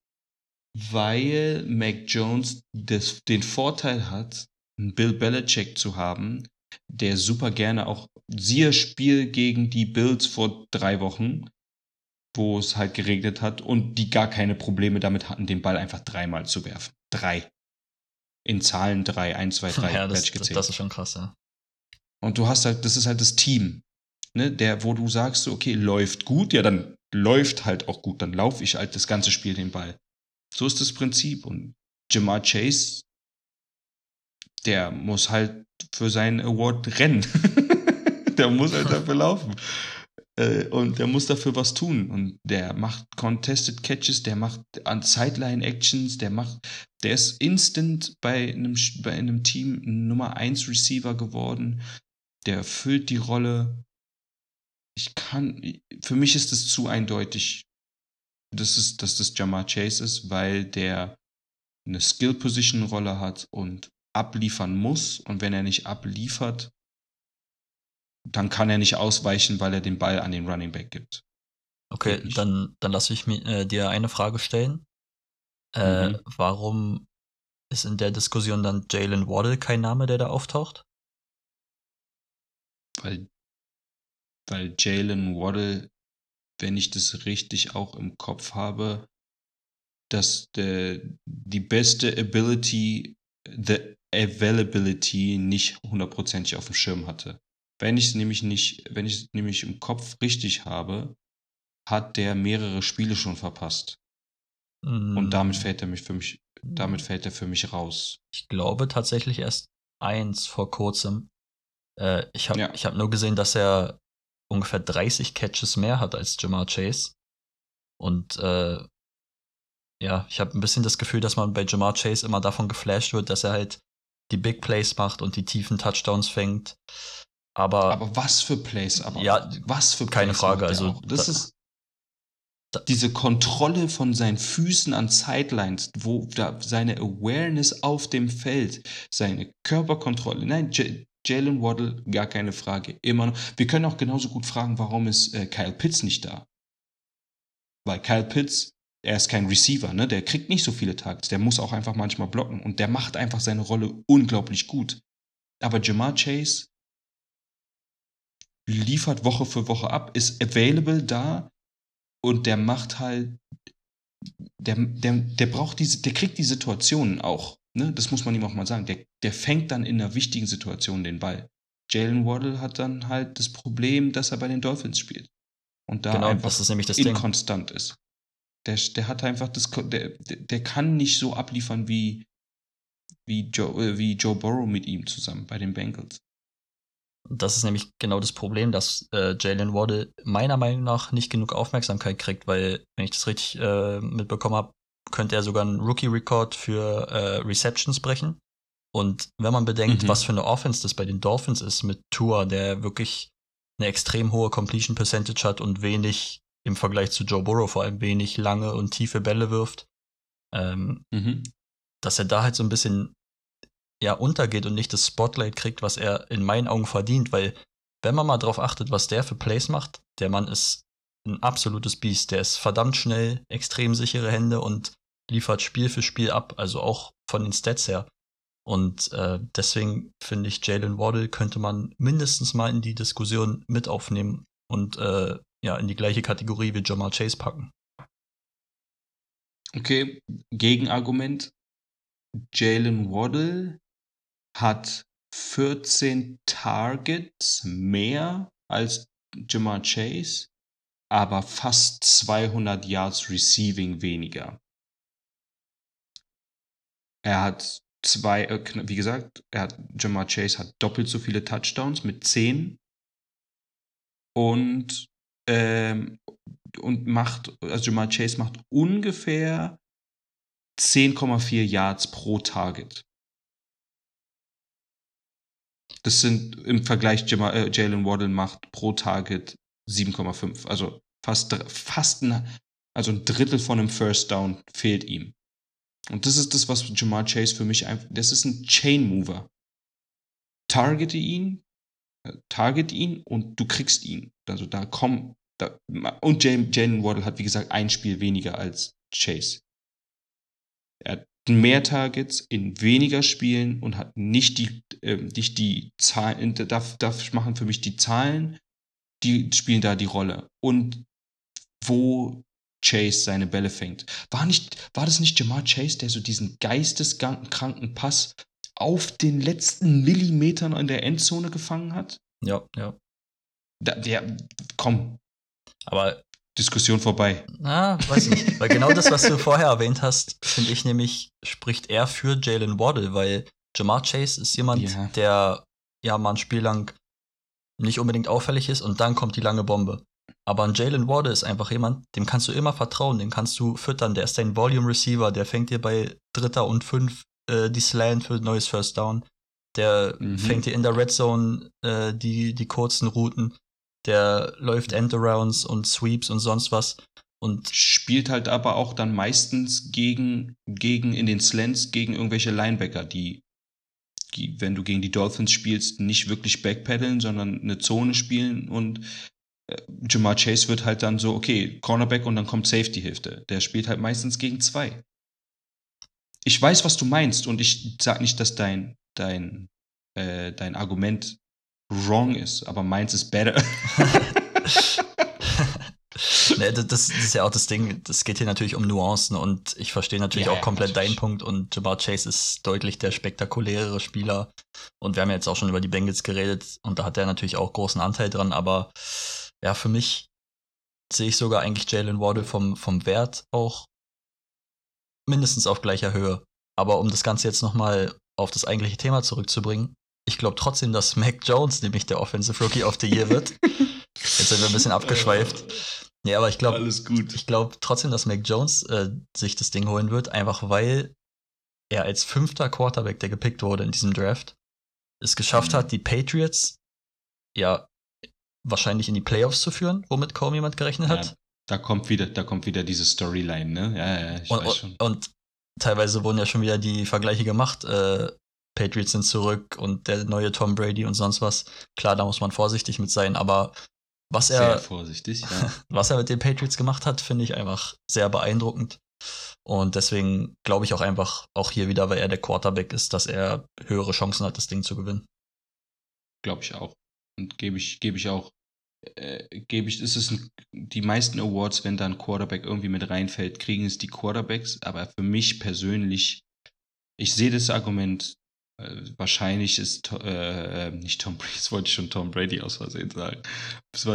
weil Mac Jones das, den Vorteil hat, einen Bill Belichick zu haben, der super gerne auch, siehe Spiel gegen die Bills vor drei Wochen, wo es halt geregnet hat und die gar keine Probleme damit hatten, den Ball einfach dreimal zu werfen. Drei. In Zahlen drei, eins, zwei, drei, [LAUGHS] ja, das, gezählt. das ist schon krass, ja. Und du hast halt, das ist halt das Team, ne, der, wo du sagst, okay, läuft gut, ja, dann läuft halt auch gut, dann laufe ich halt das ganze Spiel den Ball. So ist das Prinzip. Und Jamar Chase, der muss halt für seinen Award rennen. [LAUGHS] der muss halt dafür laufen. Äh, Und der muss dafür was tun. Und der macht Contested Catches, der macht an Sideline Actions, der macht, der ist instant bei einem, bei einem Team Nummer 1 Receiver geworden. Der erfüllt die Rolle. Ich kann, für mich ist es zu eindeutig, dass, es, dass das Jamar Chase ist, weil der eine Skill-Position-Rolle hat und abliefern muss. Und wenn er nicht abliefert, dann kann er nicht ausweichen, weil er den Ball an den Running Back gibt. Okay, dann, dann lasse ich mir, äh, dir eine Frage stellen. Äh, Mhm. Warum ist in der Diskussion dann Jalen Waddle kein Name, der da auftaucht? Weil, weil Jalen Waddle, wenn ich das richtig auch im Kopf habe, dass der, die beste Ability, the Availability nicht hundertprozentig auf dem Schirm hatte. Wenn ich es nämlich nicht, wenn ich es nämlich im Kopf richtig habe, hat der mehrere Spiele schon verpasst. Und damit Mm, fällt er mich für mich, damit fällt er für mich raus. Ich glaube tatsächlich erst eins vor kurzem. Äh, ich habe Ja. ich hab nur gesehen, dass er ungefähr 30 Catches mehr hat als Jamar Chase. Und äh, ja, ich habe ein bisschen das Gefühl, dass man bei Jamar Chase immer davon geflasht wird, dass er halt die Big Plays macht und die tiefen Touchdowns fängt. Aber, Aber was für Plays, aber Ja, was für keine Plays Frage, macht er also auch? das da- ist da- diese Kontrolle von seinen Füßen an Sidelines, wo da seine Awareness auf dem Feld, seine Körperkontrolle. Nein, J Jalen Waddle, gar keine Frage, immer noch. Wir können auch genauso gut fragen, warum ist äh, Kyle Pitts nicht da? Weil Kyle Pitts, er ist kein Receiver, ne? Der kriegt nicht so viele Targets, der muss auch einfach manchmal blocken und der macht einfach seine Rolle unglaublich gut. Aber Jamar Chase liefert Woche für Woche ab, ist available da und der macht halt, der, der, der braucht diese, der kriegt die Situationen auch. Ne? Das muss man ihm auch mal sagen. Der, der fängt dann in einer wichtigen Situation den Ball. Jalen Waddle hat dann halt das Problem, dass er bei den Dolphins spielt. Und da genau, einfach das ist nämlich das Ding. inkonstant ist. Der, der hat einfach das, der, der kann nicht so abliefern wie, wie, Joe, äh, wie Joe Burrow mit ihm zusammen bei den Bengals. Das ist nämlich genau das Problem, dass äh, Jalen Waddle meiner Meinung nach nicht genug Aufmerksamkeit kriegt, weil, wenn ich das richtig äh, mitbekommen habe, könnte er sogar einen Rookie-Record für äh, Receptions brechen. Und wenn man bedenkt, Mhm. was für eine Offense das bei den Dolphins ist mit Tua, der wirklich eine extrem hohe Completion Percentage hat und wenig im Vergleich zu Joe Burrow vor allem wenig lange und tiefe Bälle wirft, ähm, Mhm. dass er da halt so ein bisschen ja untergeht und nicht das Spotlight kriegt, was er in meinen Augen verdient, weil wenn man mal drauf achtet, was der für Plays macht, der Mann ist ein absolutes Biest, der ist verdammt schnell, extrem sichere Hände und liefert Spiel für Spiel ab, also auch von den Stats her. Und äh, deswegen finde ich, Jalen Waddle könnte man mindestens mal in die Diskussion mit aufnehmen und äh, ja, in die gleiche Kategorie wie Jamal Chase packen. Okay, Gegenargument. Jalen Waddle hat 14 Targets mehr als Jamar Chase, aber fast 200 Yards Receiving weniger. Er hat zwei, äh, wie gesagt, er hat, Jamar Chase hat doppelt so viele Touchdowns mit 10 und, ähm, und macht, also Jamar Chase macht ungefähr 10,4 Yards pro Target. Das sind im Vergleich Jama- äh, Jalen Waddle macht pro Target 7,5. Also fast, fast ein, also ein Drittel von einem First Down fehlt ihm. Und das ist das, was Jamar Chase für mich einfach, das ist ein Chain Mover. Targete ihn, äh, target ihn und du kriegst ihn. Also da kommen, da, und Jalen Waddle hat, wie gesagt, ein Spiel weniger als Chase. Er hat mehr Targets in weniger Spielen und hat nicht die, ähm, nicht die Zahlen, da, da machen für mich die Zahlen, die spielen da die Rolle. Und wo Chase seine Bälle fängt. War, nicht, war das nicht Jamar Chase, der so diesen geisteskranken Pass auf den letzten Millimetern in der Endzone gefangen hat? Ja, ja. Da, der, komm, Aber Diskussion vorbei. Na, weiß nicht. weil genau das, was du vorher erwähnt hast, finde ich nämlich, spricht eher für Jalen Waddle, weil Jamar Chase ist jemand, Ja. der ja mal ein Spiel lang nicht unbedingt auffällig ist und dann kommt die lange Bombe. Aber ein Jalen Waddle ist einfach jemand, dem kannst du immer vertrauen, den kannst du füttern, der ist dein Volume Receiver, der fängt dir bei Dritter und Fünf äh, die Slant für neues First Down. Der Mhm. fängt dir in der Red Zone äh, die, die kurzen Routen. Der läuft Endarounds und Sweeps und sonst was. Und Spielt halt aber auch dann meistens gegen, gegen in den Slants gegen irgendwelche Linebacker, die, wenn du gegen die Dolphins spielst, nicht wirklich backpedalen, sondern eine Zone spielen und äh, Jamar Chase wird halt dann so, okay, Cornerback und dann kommt Safety-Hilfe. Der spielt halt meistens gegen zwei. Ich weiß, was du meinst und ich sag nicht, dass dein, dein, äh, dein Argument wrong ist, aber meins ist better. [LAUGHS] [LAUGHS] [LAUGHS] ne, das, das ist ja auch das Ding, das geht hier natürlich um Nuancen und ich verstehe natürlich Ja, auch komplett natürlich. deinen Punkt und Jamar Chase ist deutlich der spektakulärere Spieler und wir haben ja jetzt auch schon über die Bengals geredet und da hat er natürlich auch großen Anteil dran, aber ja, für mich sehe ich sogar eigentlich Jalen Waddle vom, vom Wert auch mindestens auf gleicher Höhe. Aber um das Ganze jetzt nochmal auf das eigentliche Thema zurückzubringen, ich glaube trotzdem, dass Mac Jones nämlich der Offensive Rookie of the Year wird. [LAUGHS] Jetzt sind wir ein bisschen abgeschweift. Nee, aber ich glaube, ich glaube trotzdem, dass Mac Jones äh, sich das Ding holen wird, einfach weil er als fünfter Quarterback, der gepickt wurde in diesem Draft, es geschafft Mhm. hat, die Patriots ja wahrscheinlich in die Playoffs zu führen, womit kaum jemand gerechnet hat. Ja, da kommt wieder, da kommt wieder diese Storyline, ne? Ja, ja, ich und, weiß schon. und teilweise wurden ja schon wieder die Vergleiche gemacht. Äh, Patriots sind zurück und der neue Tom Brady und sonst was. Klar, da muss man vorsichtig mit sein, aber was Sehr er, vorsichtig, ja. [LAUGHS] was er mit den Patriots gemacht hat, finde ich einfach sehr beeindruckend. Und deswegen glaube ich auch einfach, auch hier wieder, weil er der Quarterback ist, dass er höhere Chancen hat, das Ding zu gewinnen. Glaube ich auch. Und gebe ich, gebe ich auch, äh, gebe ich, ist es ein, die meisten Awards, wenn da ein Quarterback irgendwie mit reinfällt, kriegen es die Quarterbacks, aber für mich persönlich, ich sehe das Argument, wahrscheinlich ist, äh, äh, nicht Tom Brady, [LAUGHS] das wollte ich schon Tom Brady aus Versehen sagen.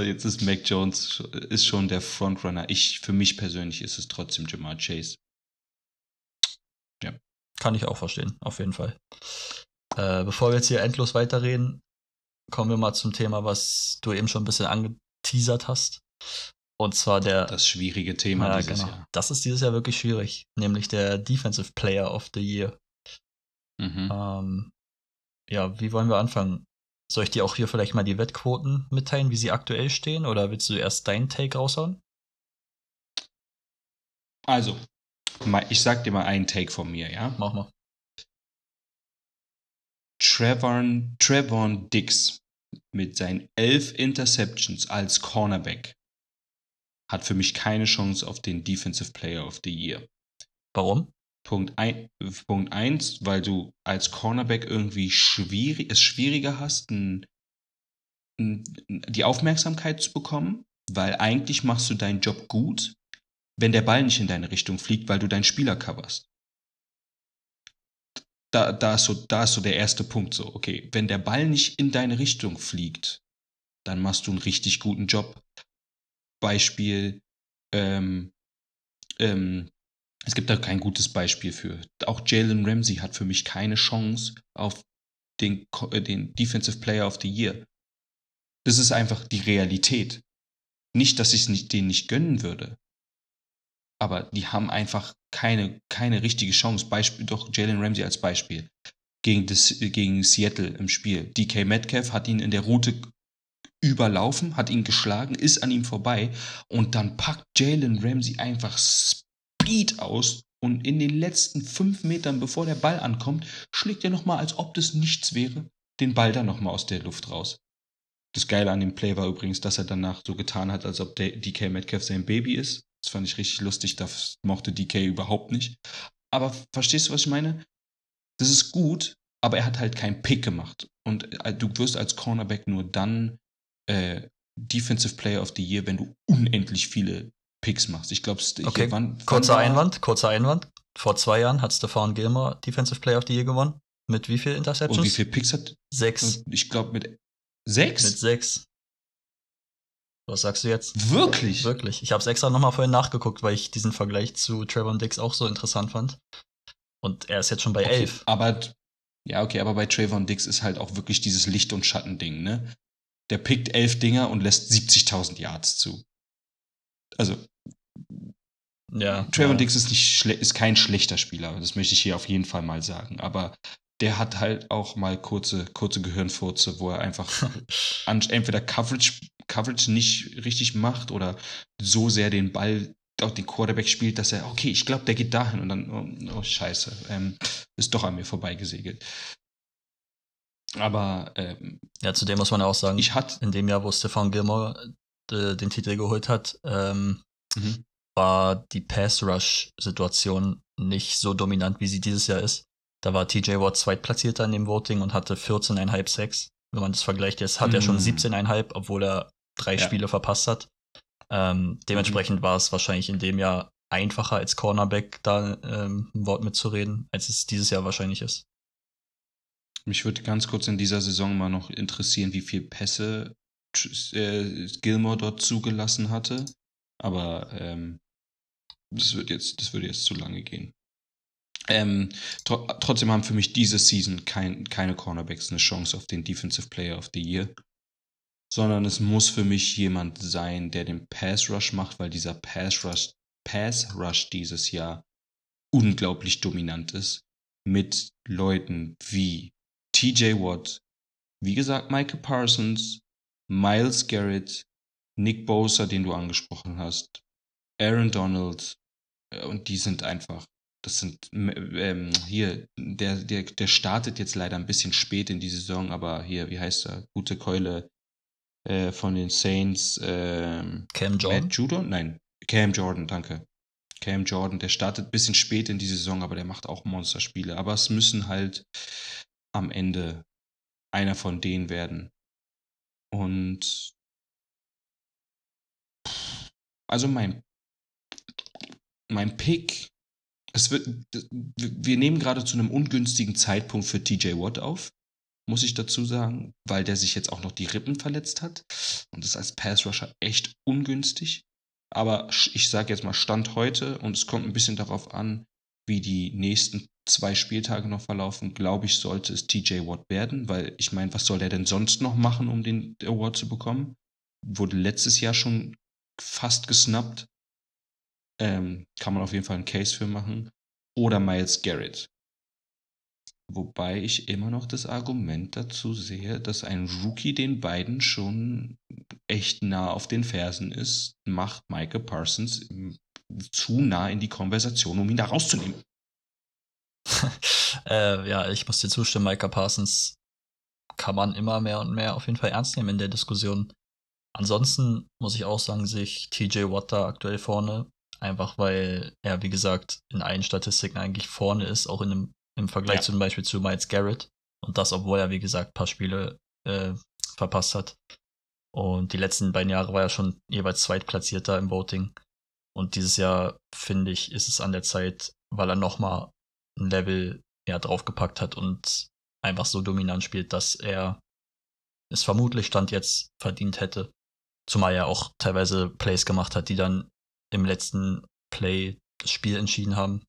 Jetzt ist Mac Jones, ist schon der Frontrunner. Ich, für mich persönlich ist es trotzdem Jamar Chase. Kann ich auch verstehen, auf jeden Fall. Äh, bevor wir jetzt hier endlos weiterreden, kommen wir mal zum Thema, was du eben schon ein bisschen angeteasert hast. Und zwar der. Das schwierige Thema Ja, dieses genau. Jahr. Das ist dieses Jahr wirklich schwierig, nämlich der Defensive Player of the Year. Mhm. Ähm, ja, wie wollen wir anfangen? Soll ich dir auch hier vielleicht mal die Wettquoten mitteilen, wie sie aktuell stehen? Oder willst du erst deinen Take raushauen? Also, ich sag dir mal einen Take von mir, ja? Mach mal. Trevor, Trevor Dix mit seinen elf Interceptions als Cornerback hat für mich keine Chance auf den Defensive Player of the Year. Warum? Punkt, ein, Punkt eins, weil du als Cornerback irgendwie schwierig, es schwieriger hast, n, n, die Aufmerksamkeit zu bekommen, weil eigentlich machst du deinen Job gut, wenn der Ball nicht in deine Richtung fliegt, weil du deinen Spieler coverst. Da, da, ist so, da ist so der erste Punkt so, okay, wenn der Ball nicht in deine Richtung fliegt, dann machst du einen richtig guten Job. Beispiel, ähm, ähm, es gibt da kein gutes Beispiel für. Auch Jalen Ramsey hat für mich keine Chance auf den, äh, den Defensive Player of the Year. Das ist einfach die Realität. Nicht, dass ich es nicht, denen nicht gönnen würde. Aber die haben einfach keine, keine richtige Chance. Beispiel doch Jalen Ramsey als Beispiel. gegen, das, gegen Seattle im Spiel. DK Metcalf hat ihn in der Route überlaufen, hat ihn geschlagen, ist an ihm vorbei und dann packt Jalen Ramsey einfach Speed aus und in den letzten fünf Metern, bevor der Ball ankommt, schlägt er nochmal, als ob das nichts wäre, den Ball dann nochmal aus der Luft raus. Das Geile an dem Play war übrigens, dass er danach so getan hat, als ob DK Metcalf sein Baby ist. Das fand ich richtig lustig, das mochte DK überhaupt nicht. Aber verstehst du, was ich meine? Das ist gut, aber er hat halt keinen Pick gemacht. Und äh, du wirst als Cornerback nur dann äh, Defensive Player of the Year, wenn du unendlich viele Picks machst. Ich glaube, okay. wann, kurzer wann Einwand, kurzer Einwand. Vor zwei Jahren hat Stefan Gilmer Defensive Player of the Year gewonnen. Mit wie viel Interceptions? Und wie viele Picks hat? Sechs. Ich glaube mit sechs. Mit sechs. Was sagst du jetzt? Wirklich? Wirklich. Ich habe es extra nochmal vorhin nachgeguckt, weil ich diesen Vergleich zu Trevor Dix auch so interessant fand. Und er ist jetzt schon bei okay, elf. Aber ja, okay, aber bei Trayvon Dix ist halt auch wirklich dieses Licht- und Schattending, ne? Der pickt elf Dinger und lässt 70.000 Yards zu. Also, ja, Trayvon ja. Dix ist, nicht ist kein schlechter Spieler, das möchte ich hier auf jeden Fall mal sagen. Aber der hat halt auch mal kurze, kurze Gehirnfurze, wo er einfach [LAUGHS] entweder Coverage, Coverage nicht richtig macht oder so sehr den Ball auch den Quarterback spielt, dass er, okay, ich glaube, der geht dahin und dann, oh, oh scheiße, ähm, ist doch an mir vorbeigesegelt. Aber ähm, ja, zudem muss man auch sagen, ich hatte in dem Jahr, wo Stefan Gilmore äh, den Titel geholt hat, ähm, mhm. war die Pass-Rush-Situation nicht so dominant, wie sie dieses Jahr ist. Da war TJ Watt zweitplatzierter in dem Voting und hatte 14,5 Sex. Wenn man das vergleicht, jetzt hat mhm. er schon 17,5, obwohl er drei ja. Spiele verpasst hat. Ähm, dementsprechend mhm. war es wahrscheinlich in dem Jahr einfacher als Cornerback da ähm, ein Wort mitzureden, als es dieses Jahr wahrscheinlich ist. Mich würde ganz kurz in dieser Saison mal noch interessieren, wie viel Pässe äh, Gilmore dort zugelassen hatte. Aber ähm, das wird jetzt, das würde jetzt zu lange gehen. Ähm, tr trotzdem haben für mich diese Season kein, keine Cornerbacks eine Chance auf den Defensive Player of the Year sondern es muss für mich jemand sein, der den Pass Rush macht, weil dieser Pass Rush, Pass Rush dieses Jahr unglaublich dominant ist. Mit Leuten wie TJ Watt, wie gesagt, Michael Parsons, Miles Garrett, Nick Bosa, den du angesprochen hast, Aaron Donald, äh, und die sind einfach, das sind, ähm, hier, der, der, der startet jetzt leider ein bisschen spät in die Saison, aber hier, wie heißt er, gute Keule, äh, von den Saints. Äh, Cam Jordan? Matt Judon? Nein, Cam Jordan, danke. Cam Jordan, der startet ein bisschen spät in die Saison, aber der macht auch Monsterspiele. Aber es müssen halt am Ende einer von denen werden. Und also mein mein Pick, es wird, wir nehmen gerade zu einem ungünstigen Zeitpunkt für TJ Watt auf muss ich dazu sagen, weil der sich jetzt auch noch die Rippen verletzt hat. Und das ist als Pass-Rusher echt ungünstig. Aber ich sage jetzt mal Stand heute und es kommt ein bisschen darauf an, wie die nächsten zwei Spieltage noch verlaufen, glaube ich, sollte es TJ Watt werden, weil ich meine, was soll der denn sonst noch machen, um den Award zu bekommen? Wurde letztes Jahr schon fast gesnappt. Ähm, kann man auf jeden Fall einen Case für machen. Oder Miles Garrett. Wobei ich immer noch das Argument dazu sehe, dass ein Rookie den beiden schon echt nah auf den Fersen ist, macht Michael Parsons zu nah in die Konversation, um ihn da rauszunehmen. [LAUGHS] äh, ja, ich muss dir zustimmen, Michael Parsons kann man immer mehr und mehr auf jeden Fall ernst nehmen in der Diskussion. Ansonsten muss ich auch sagen, sehe ich TJ Watt da aktuell vorne, einfach weil er, wie gesagt, in allen Statistiken eigentlich vorne ist, auch in einem im Vergleich ja. zum Beispiel zu Miles Garrett. Und das, obwohl er, wie gesagt, ein paar Spiele äh, verpasst hat. Und die letzten beiden Jahre war er schon jeweils Zweitplatzierter im Voting. Und dieses Jahr, finde ich, ist es an der Zeit, weil er nochmal ein Level ja, draufgepackt hat und einfach so dominant spielt, dass er es vermutlich Stand jetzt verdient hätte. Zumal er auch teilweise Plays gemacht hat, die dann im letzten Play das Spiel entschieden haben.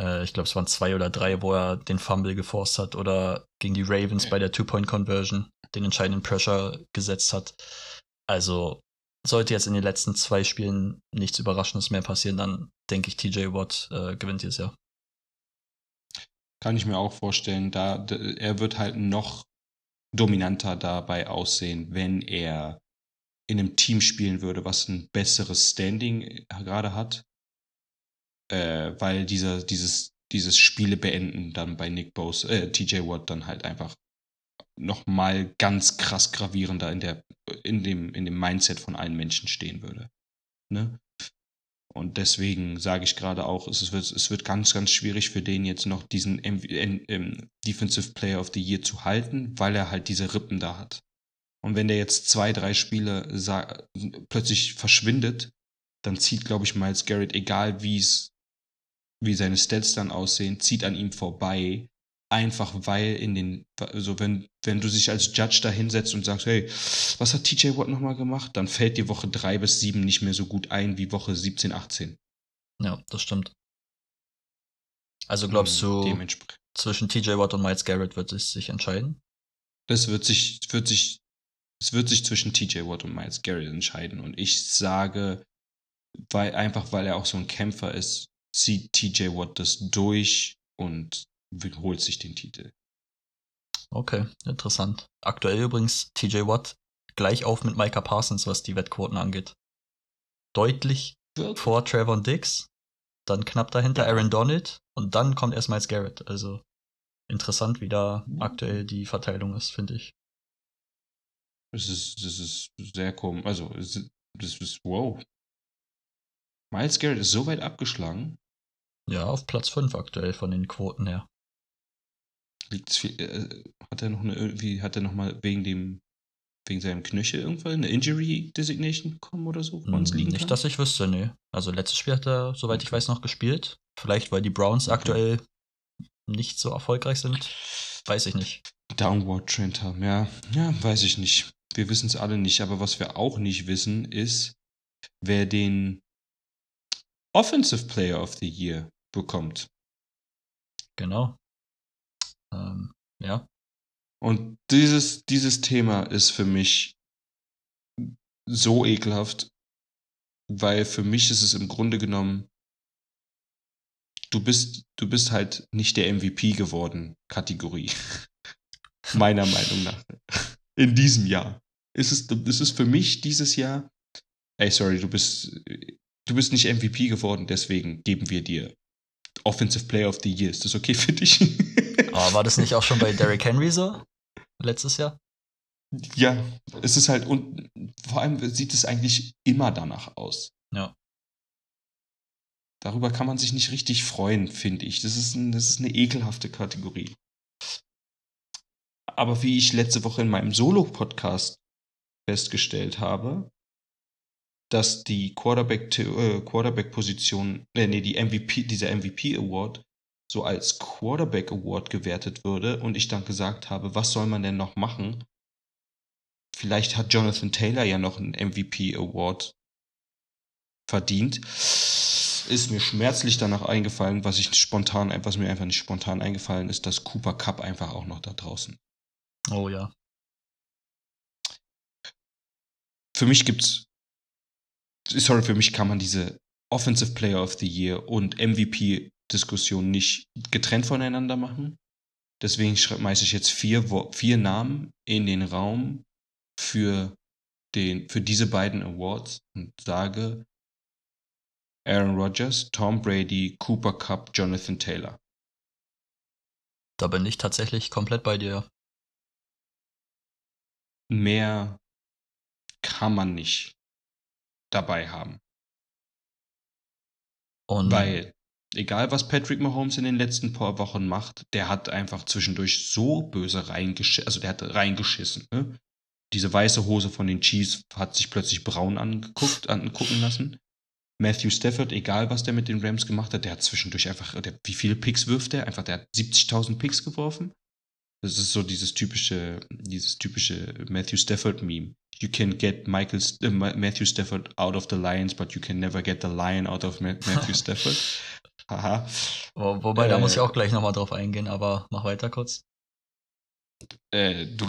Äh, ich glaube, es waren zwei oder drei, wo er den Fumble geforst hat oder gegen die Ravens bei der Two-Point-Conversion den entscheidenden Pressure gesetzt hat. Also sollte jetzt in den letzten zwei Spielen nichts Überraschendes mehr passieren, dann denke ich, TJ Watt äh, gewinnt dieses Jahr. Kann ich mir auch vorstellen. Da, er wird halt noch dominanter dabei aussehen, wenn er in einem Team spielen würde, was ein besseres Standing äh, gerade hat. Äh, weil dieser, dieses, dieses Spiele beenden dann bei Nick Bose, äh, TJ Watt dann halt einfach nochmal ganz krass gravierender in der, in dem, in dem Mindset von allen Menschen stehen würde. Ne? Und deswegen sage ich gerade auch, es wird, es wird ganz, ganz schwierig für den jetzt noch diesen ähm, Defensive Player of the Year zu halten, weil er halt diese Rippen da hat. Und wenn der jetzt zwei, drei Spiele plötzlich verschwindet, dann zieht, glaube ich, Miles Garrett, egal wie wie seine Stats dann aussehen, zieht an ihm vorbei. Einfach weil in den, also wenn, wenn du dich als Judge da hinsetzt und sagst, hey, was hat TJ Watt nochmal gemacht, dann fällt dir Woche 3 bis 7 nicht mehr so gut ein wie Woche 17, 18. Ja, das stimmt. Also glaubst Und du, zwischen TJ Watt und Miles Garrett wird es sich entscheiden? Das wird sich, wird sich, es wird sich zwischen TJ Watt und Miles Garrett entscheiden. Und ich sage, weil, einfach weil er auch so ein Kämpfer ist, zieht TJ Watt das durch und holt sich den Titel. Okay, interessant. Aktuell übrigens TJ Watt gleich auf mit Micah Parsons, was die Wettquoten angeht. Deutlich vor Trevor Dix, dann knapp dahinter Ja. Aaron Donald und dann kommt erst Miles Garrett. Also interessant, wie da Mhm. aktuell die Verteilung ist, finde ich. Das ist, das ist sehr komisch. Also, es ist- das ist, wow. Miles Garrett ist so weit abgeschlagen. Ja, auf Platz 5 aktuell von den Quoten her. Liegt es viel, äh, hat er noch eine, irgendwie, hat er noch mal wegen dem, wegen seinem Knöchel irgendwann eine Injury Designation bekommen oder so, woran es Hm, liegen Nicht, kann? dass ich wüsste, nee. Also letztes Spiel hat er, soweit ich weiß, noch gespielt. Vielleicht, weil die Browns Okay. aktuell nicht so erfolgreich sind. Weiß ich nicht. Downward Trend haben, ja. Ja, weiß ich nicht. Wir wissen es alle nicht, aber was wir auch nicht wissen, ist, wer den Offensive Player of the Year bekommt. Genau. Ähm, ja. Und dieses, dieses Thema ist für mich so ekelhaft, weil für mich ist es im Grunde genommen, du bist, du bist halt nicht der MVP geworden, Kategorie. [LAUGHS] Meiner Meinung nach. In diesem Jahr. Ist es, ist es für mich dieses Jahr, ey, sorry, du bist, du bist nicht MVP geworden, deswegen geben wir dir Offensive Player of the Year. Ist das okay für dich? [LAUGHS] Aber war das nicht auch schon bei Derrick Henry so? Letztes Jahr? Ja, es ist halt, und vor allem sieht es eigentlich immer danach aus. Ja. Darüber kann man sich nicht richtig freuen, finde ich. Das ist, ein, das ist eine ekelhafte Kategorie. Aber wie ich letzte Woche in meinem Solo-Podcast festgestellt habe, dass die Quarterback, äh, Quarterback-Position, äh, nee, die MVP, dieser MVP-Award so als Quarterback Award gewertet würde und ich dann gesagt habe, was soll man denn noch machen? Vielleicht hat Jonathan Taylor ja noch einen MVP Award verdient. Ist mir schmerzlich danach eingefallen, was ich spontan, was mir einfach nicht spontan eingefallen ist, dass Cooper Cup einfach auch noch da draußen. Oh ja. Für mich gibt's, sorry, für mich kann man diese Offensive Player of the Year und MVP Diskussion nicht getrennt voneinander machen. Deswegen schmeiße ich jetzt vier, vier Namen in den Raum für, den, für diese beiden Awards und sage Aaron Rodgers, Tom Brady, Cooper Cup, Jonathan Taylor. Da bin ich tatsächlich komplett bei dir. Mehr kann man nicht dabei haben. Und Weil, egal was Patrick Mahomes in den letzten paar Wochen macht, der hat einfach zwischendurch so böse reingeschissen, also der hat reingeschissen, ne? Diese weiße Hose von den Chiefs hat sich plötzlich braun angeguckt, angucken lassen. Matthew Stafford, egal was der mit den Rams gemacht hat, der hat zwischendurch einfach, der, wie viele Picks wirft der? Einfach, der hat 70.000 Picks geworfen. Das ist so dieses typische, dieses typische Matthew Stafford-Meme. You can get Michael, äh, Ma- Matthew Stafford out of the Lions, but you can never get the Lion out of Ma Matthew [LAUGHS] Stafford. Haha. Wo, wobei, da muss ich Äh, auch gleich nochmal drauf eingehen, aber mach weiter kurz. Äh, du,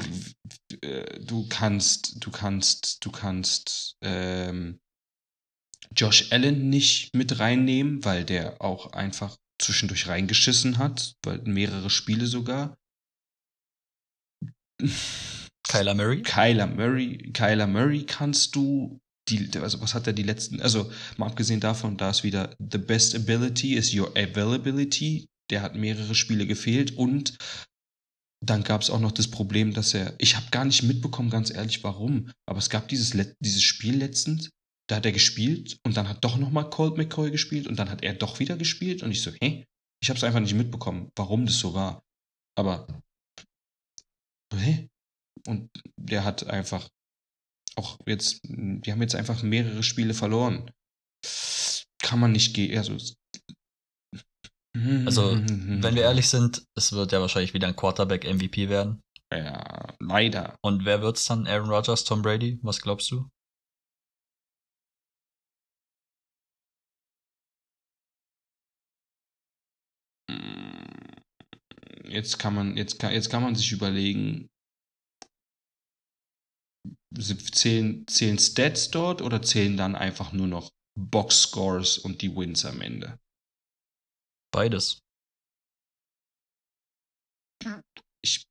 äh, du kannst, du kannst, du kannst ähm, Josh Allen nicht mit reinnehmen, weil der auch einfach zwischendurch reingeschissen hat, weil mehrere Spiele sogar. Kyler Murray? Kyler Murray, Kyler Murray kannst du die, also was hat er die letzten, also mal abgesehen davon, da ist wieder the best ability is your availability. Der hat mehrere Spiele gefehlt und dann gab es auch noch das Problem, dass er, ich habe gar nicht mitbekommen, ganz ehrlich, warum, aber es gab dieses, dieses Spiel letztens, da hat er gespielt und dann hat doch nochmal Colt McCoy gespielt und dann hat er doch wieder gespielt und ich so, hä? Ich habe es einfach nicht mitbekommen, warum das so war. Aber, hä? Und der hat einfach auch jetzt, die haben jetzt einfach mehrere Spiele verloren. Kann man nicht gehen, also. [LAUGHS] Also, [LAUGHS] wenn wir ehrlich sind, es wird ja wahrscheinlich wieder ein Quarterback-MVP werden. Ja, leider. Und wer wird's dann? Aaron Rodgers, Tom Brady? Was glaubst du? Jetzt kann man, jetzt kann, jetzt kann man sich überlegen, zählen, zählen Stats dort oder zählen dann einfach nur noch Box-Scores und die Wins am Ende? Beides. Ich,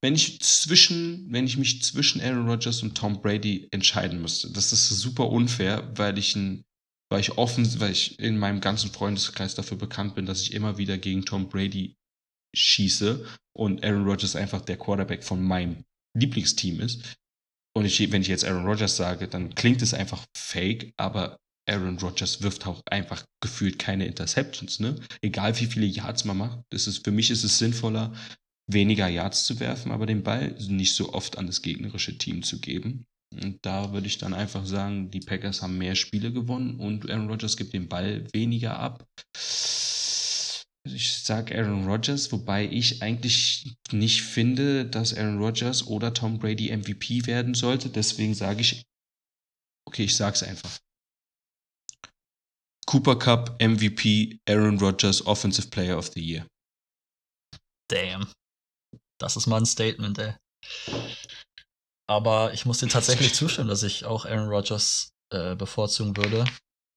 wenn ich zwischen, wenn ich mich zwischen Aaron Rodgers und Tom Brady entscheiden müsste, das ist super unfair, weil ich ein, weil ich offen, weil ich in meinem ganzen Freundeskreis dafür bekannt bin, dass ich immer wieder gegen Tom Brady schieße und Aaron Rodgers einfach der Quarterback von meinem Lieblingsteam ist. Und ich, wenn ich jetzt Aaron Rodgers sage, dann klingt es einfach fake, aber Aaron Rodgers wirft auch einfach gefühlt keine Interceptions, ne? Egal wie viele Yards man macht. Das ist, für mich ist es sinnvoller, weniger Yards zu werfen, aber den Ball nicht so oft an das gegnerische Team zu geben. Und da würde ich dann einfach sagen, die Packers haben mehr Spiele gewonnen und Aaron Rodgers gibt den Ball weniger ab. Ich sage Aaron Rodgers, wobei ich eigentlich nicht finde, dass Aaron Rodgers oder Tom Brady MVP werden sollte. Deswegen sage ich, okay, ich sage es einfach. Cooper Cup MVP, Aaron Rodgers Offensive Player of the Year. Damn. Das ist mal ein Statement, ey. Aber ich muss dir tatsächlich zustimmen, dass ich auch Aaron Rodgers äh, bevorzugen würde.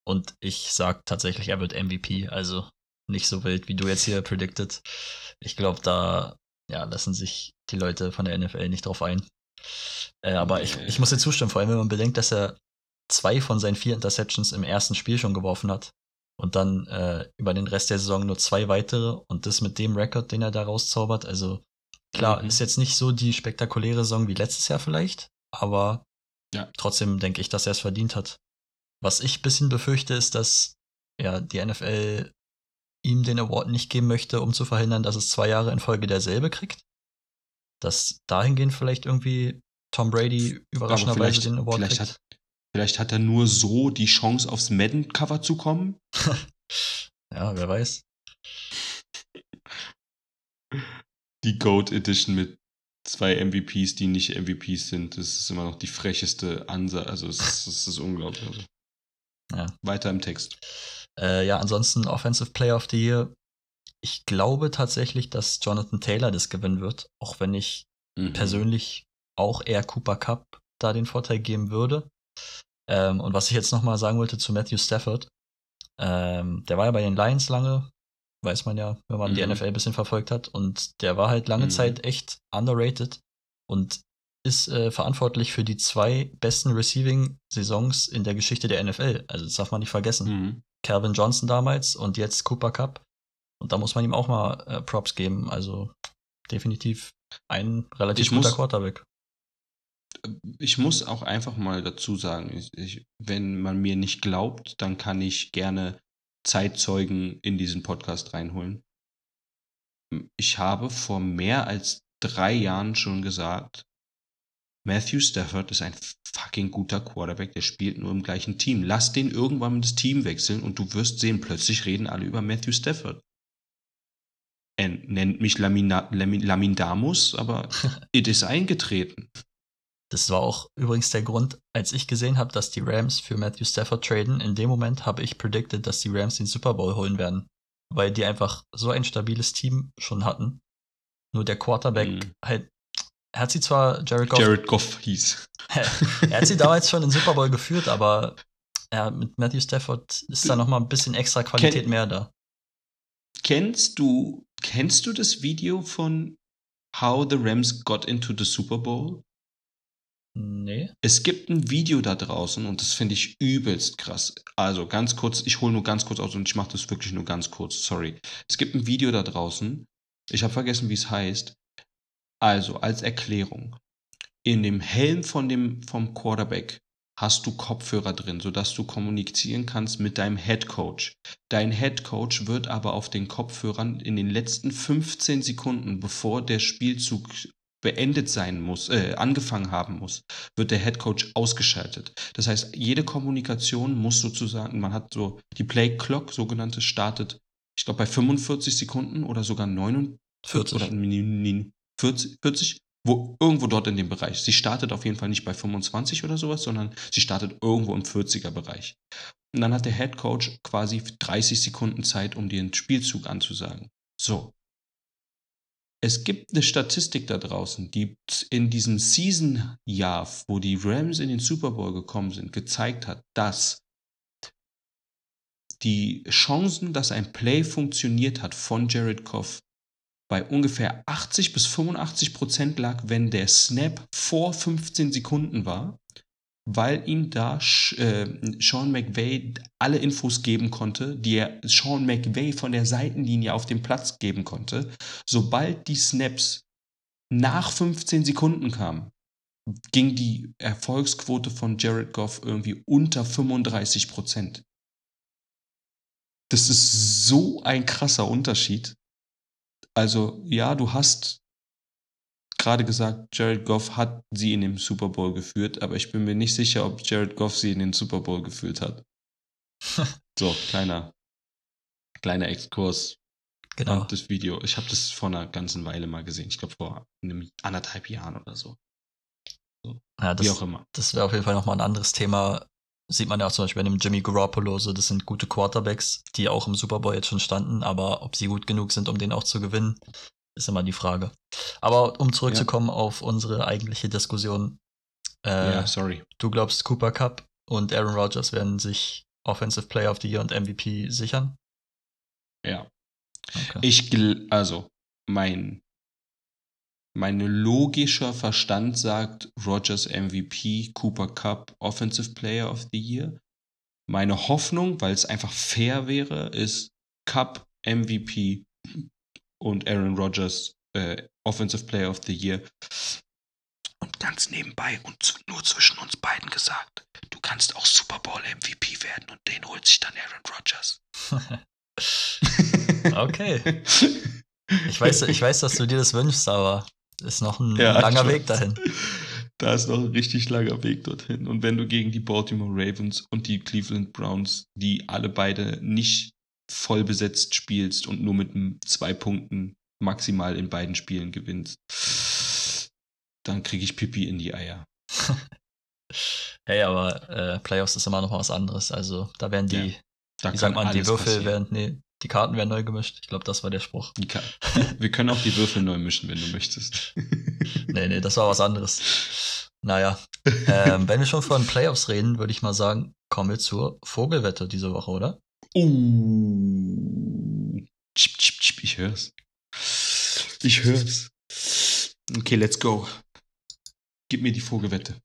Und ich sag tatsächlich, er wird MVP. Also nicht so wild, wie du jetzt hier predicted. Ich glaube, da ja, lassen sich die Leute von der NFL nicht drauf ein. Äh, aber ich, ich muss dir zustimmen, vor allem wenn man bedenkt, dass er zwei von seinen vier Interceptions im ersten Spiel schon geworfen hat und dann äh, über den Rest der Saison nur zwei weitere und das mit dem Rekord, den er da rauszaubert. Also klar, mhm. ist jetzt nicht so die spektakuläre Saison wie letztes Jahr vielleicht, aber ja. trotzdem denke ich, dass er es verdient hat. Was ich ein bisschen befürchte, ist, dass ja die NFL ihm den Award nicht geben möchte, um zu verhindern, dass es zwei Jahre in Folge derselbe kriegt. Dass dahingehend vielleicht irgendwie Tom Brady überraschenderweise den Award vielleicht kriegt. Hat, vielleicht hat er nur so die Chance, aufs Madden-Cover zu kommen. [LAUGHS] ja, wer weiß. Die Goat Edition mit zwei MVPs, die nicht MVPs sind, das ist immer noch die frecheste Ansage. Also, es ist, es ist unglaublich. Ja. Weiter im Text. Äh, ja, ansonsten Offensive Player of the Year. Ich glaube tatsächlich, dass Jonathan Taylor das gewinnen wird, auch wenn ich mhm. persönlich auch eher Cooper Cup da den Vorteil geben würde. Ähm, und was ich jetzt nochmal sagen wollte zu Matthew Stafford, ähm, der war ja bei den Lions lange, weiß man ja, wenn man mhm. die NFL ein bisschen verfolgt hat. Und der war halt lange mhm. Zeit echt underrated und ist äh, verantwortlich für die zwei besten Receiving-Saisons in der Geschichte der NFL. Also das darf man nicht vergessen. Mhm. Calvin Johnson damals und jetzt Cooper Cup. Und da muss man ihm auch mal äh, Props geben. Also definitiv ein relativ ich guter muss, Quarterback. Ich muss auch einfach mal dazu sagen, ich, ich, wenn man mir nicht glaubt, dann kann ich gerne Zeitzeugen in diesen Podcast reinholen. Ich habe vor mehr als drei Jahren schon gesagt, Matthew Stafford ist ein fucking guter Quarterback, der spielt nur im gleichen Team. Lass den irgendwann mit das Team wechseln und du wirst sehen, plötzlich reden alle über Matthew Stafford. Er nennt mich Lamina, Lamin, Lamindamus, aber [LAUGHS] it ist eingetreten. Das war auch übrigens der Grund, als ich gesehen habe, dass die Rams für Matthew Stafford traden. In dem Moment habe ich predicted, dass die Rams den Super Bowl holen werden, weil die einfach so ein stabiles Team schon hatten. Nur der Quarterback mhm. halt er hat sie zwar Jared Goff. Jared Goff hieß. [LAUGHS] er hat sie damals schon in Super Bowl geführt, aber ja, mit Matthew Stafford ist da nochmal ein bisschen extra Qualität Ken mehr da. Kennst du, kennst du das Video von How the Rams got into the Super Bowl? Nee. Es gibt ein Video da draußen und das finde ich übelst krass. Also ganz kurz, ich hole nur ganz kurz aus und ich mache das wirklich nur ganz kurz, sorry. Es gibt ein Video da draußen, ich habe vergessen, wie es heißt. Also als Erklärung. In dem Helm von dem, vom Quarterback hast du Kopfhörer drin, sodass du kommunizieren kannst mit deinem Head Coach. Dein Head Coach wird aber auf den Kopfhörern in den letzten 15 Sekunden, bevor der Spielzug beendet sein muss, äh, angefangen haben muss, wird der Head Coach ausgeschaltet. Das heißt, jede Kommunikation muss sozusagen, man hat so die Play Clock, sogenannte, startet, ich glaube, bei 45 Sekunden oder sogar 49 40. oder 40, 40, wo irgendwo dort in dem Bereich. Sie startet auf jeden Fall nicht bei 25 oder sowas, sondern sie startet irgendwo im 40er Bereich. Und dann hat der Head Coach quasi 30 Sekunden Zeit, um den Spielzug anzusagen. So. Es gibt eine Statistik da draußen, die in diesem Season-Jahr, wo die Rams in den Super Bowl gekommen sind, gezeigt hat, dass die Chancen, dass ein Play funktioniert hat von Jared Goff, bei ungefähr 80 bis 85 Prozent lag, wenn der Snap vor 15 Sekunden war, weil ihm da äh, Sean McVay alle Infos geben konnte, die er Sean McVay von der Seitenlinie auf dem Platz geben konnte. Sobald die Snaps nach 15 Sekunden kamen, ging die Erfolgsquote von Jared Goff irgendwie unter 35 Prozent. Das ist so ein krasser Unterschied. Also, ja, du hast gerade gesagt, Jared Goff hat sie in den Super Bowl geführt, aber ich bin mir nicht sicher, ob Jared Goff sie in den Super Bowl geführt hat. [LAUGHS] So, kleiner, kleiner Exkurs. Genau. Und das Video, ich habe das vor einer ganzen Weile mal gesehen. Ich glaube vor einem anderthalb Jahren oder so. Ja, Wie auch das, immer. das wäre auf jeden Fall nochmal ein anderes Thema. Sieht man ja auch zum Beispiel bei dem Jimmy Garoppolo, so das sind gute Quarterbacks, die auch im Super Bowl jetzt schon standen, aber ob sie gut genug sind, um den auch zu gewinnen, ist immer die Frage. Aber um zurückzukommen auf unsere eigentliche Diskussion, äh, ja, sorry. du glaubst, Cooper Cup und Aaron Rodgers werden sich Offensive Player of the Year und MVP sichern? Ja. Okay. Ich, also, mein, mein logischer Verstand sagt Rogers MVP, Cooper Cup Offensive Player of the Year. Meine Hoffnung, weil es einfach fair wäre, ist Cup MVP und Aaron Rodgers äh, Offensive Player of the Year. Und ganz nebenbei und nur zwischen uns beiden gesagt, du kannst auch Super Bowl MVP werden und den holt sich dann Aaron Rodgers. [LAUGHS] okay. Ich weiß, ich weiß, dass du dir das wünschst, aber ist noch ein Ja, langer Weg dahin. [LAUGHS] Da ist noch ein richtig langer Weg dorthin. Und wenn du gegen die Baltimore Ravens und die Cleveland Browns, die alle beide nicht voll besetzt spielst und nur mit zwei Punkten maximal in beiden Spielen gewinnst, dann kriege ich Pipi in die Eier. [LAUGHS] Hey, aber äh, Playoffs ist immer noch was anderes. Also da werden die, Ja, Da wie sagt man, die Würfel passieren. werden, nee, die Karten werden neu gemischt. Ich glaube, das war der Spruch. [LAUGHS] Wir können auch die Würfel neu mischen, wenn du möchtest. [LAUGHS] Nee, nee, das war was anderes. Naja, ähm, wenn wir schon von Playoffs reden, würde ich mal sagen, kommen wir zur Vogelwette diese Woche, oder? Uh. Chip, chip, chip, ich hör's. Ich hör's. Okay, let's go. Gib mir die Vogelwette.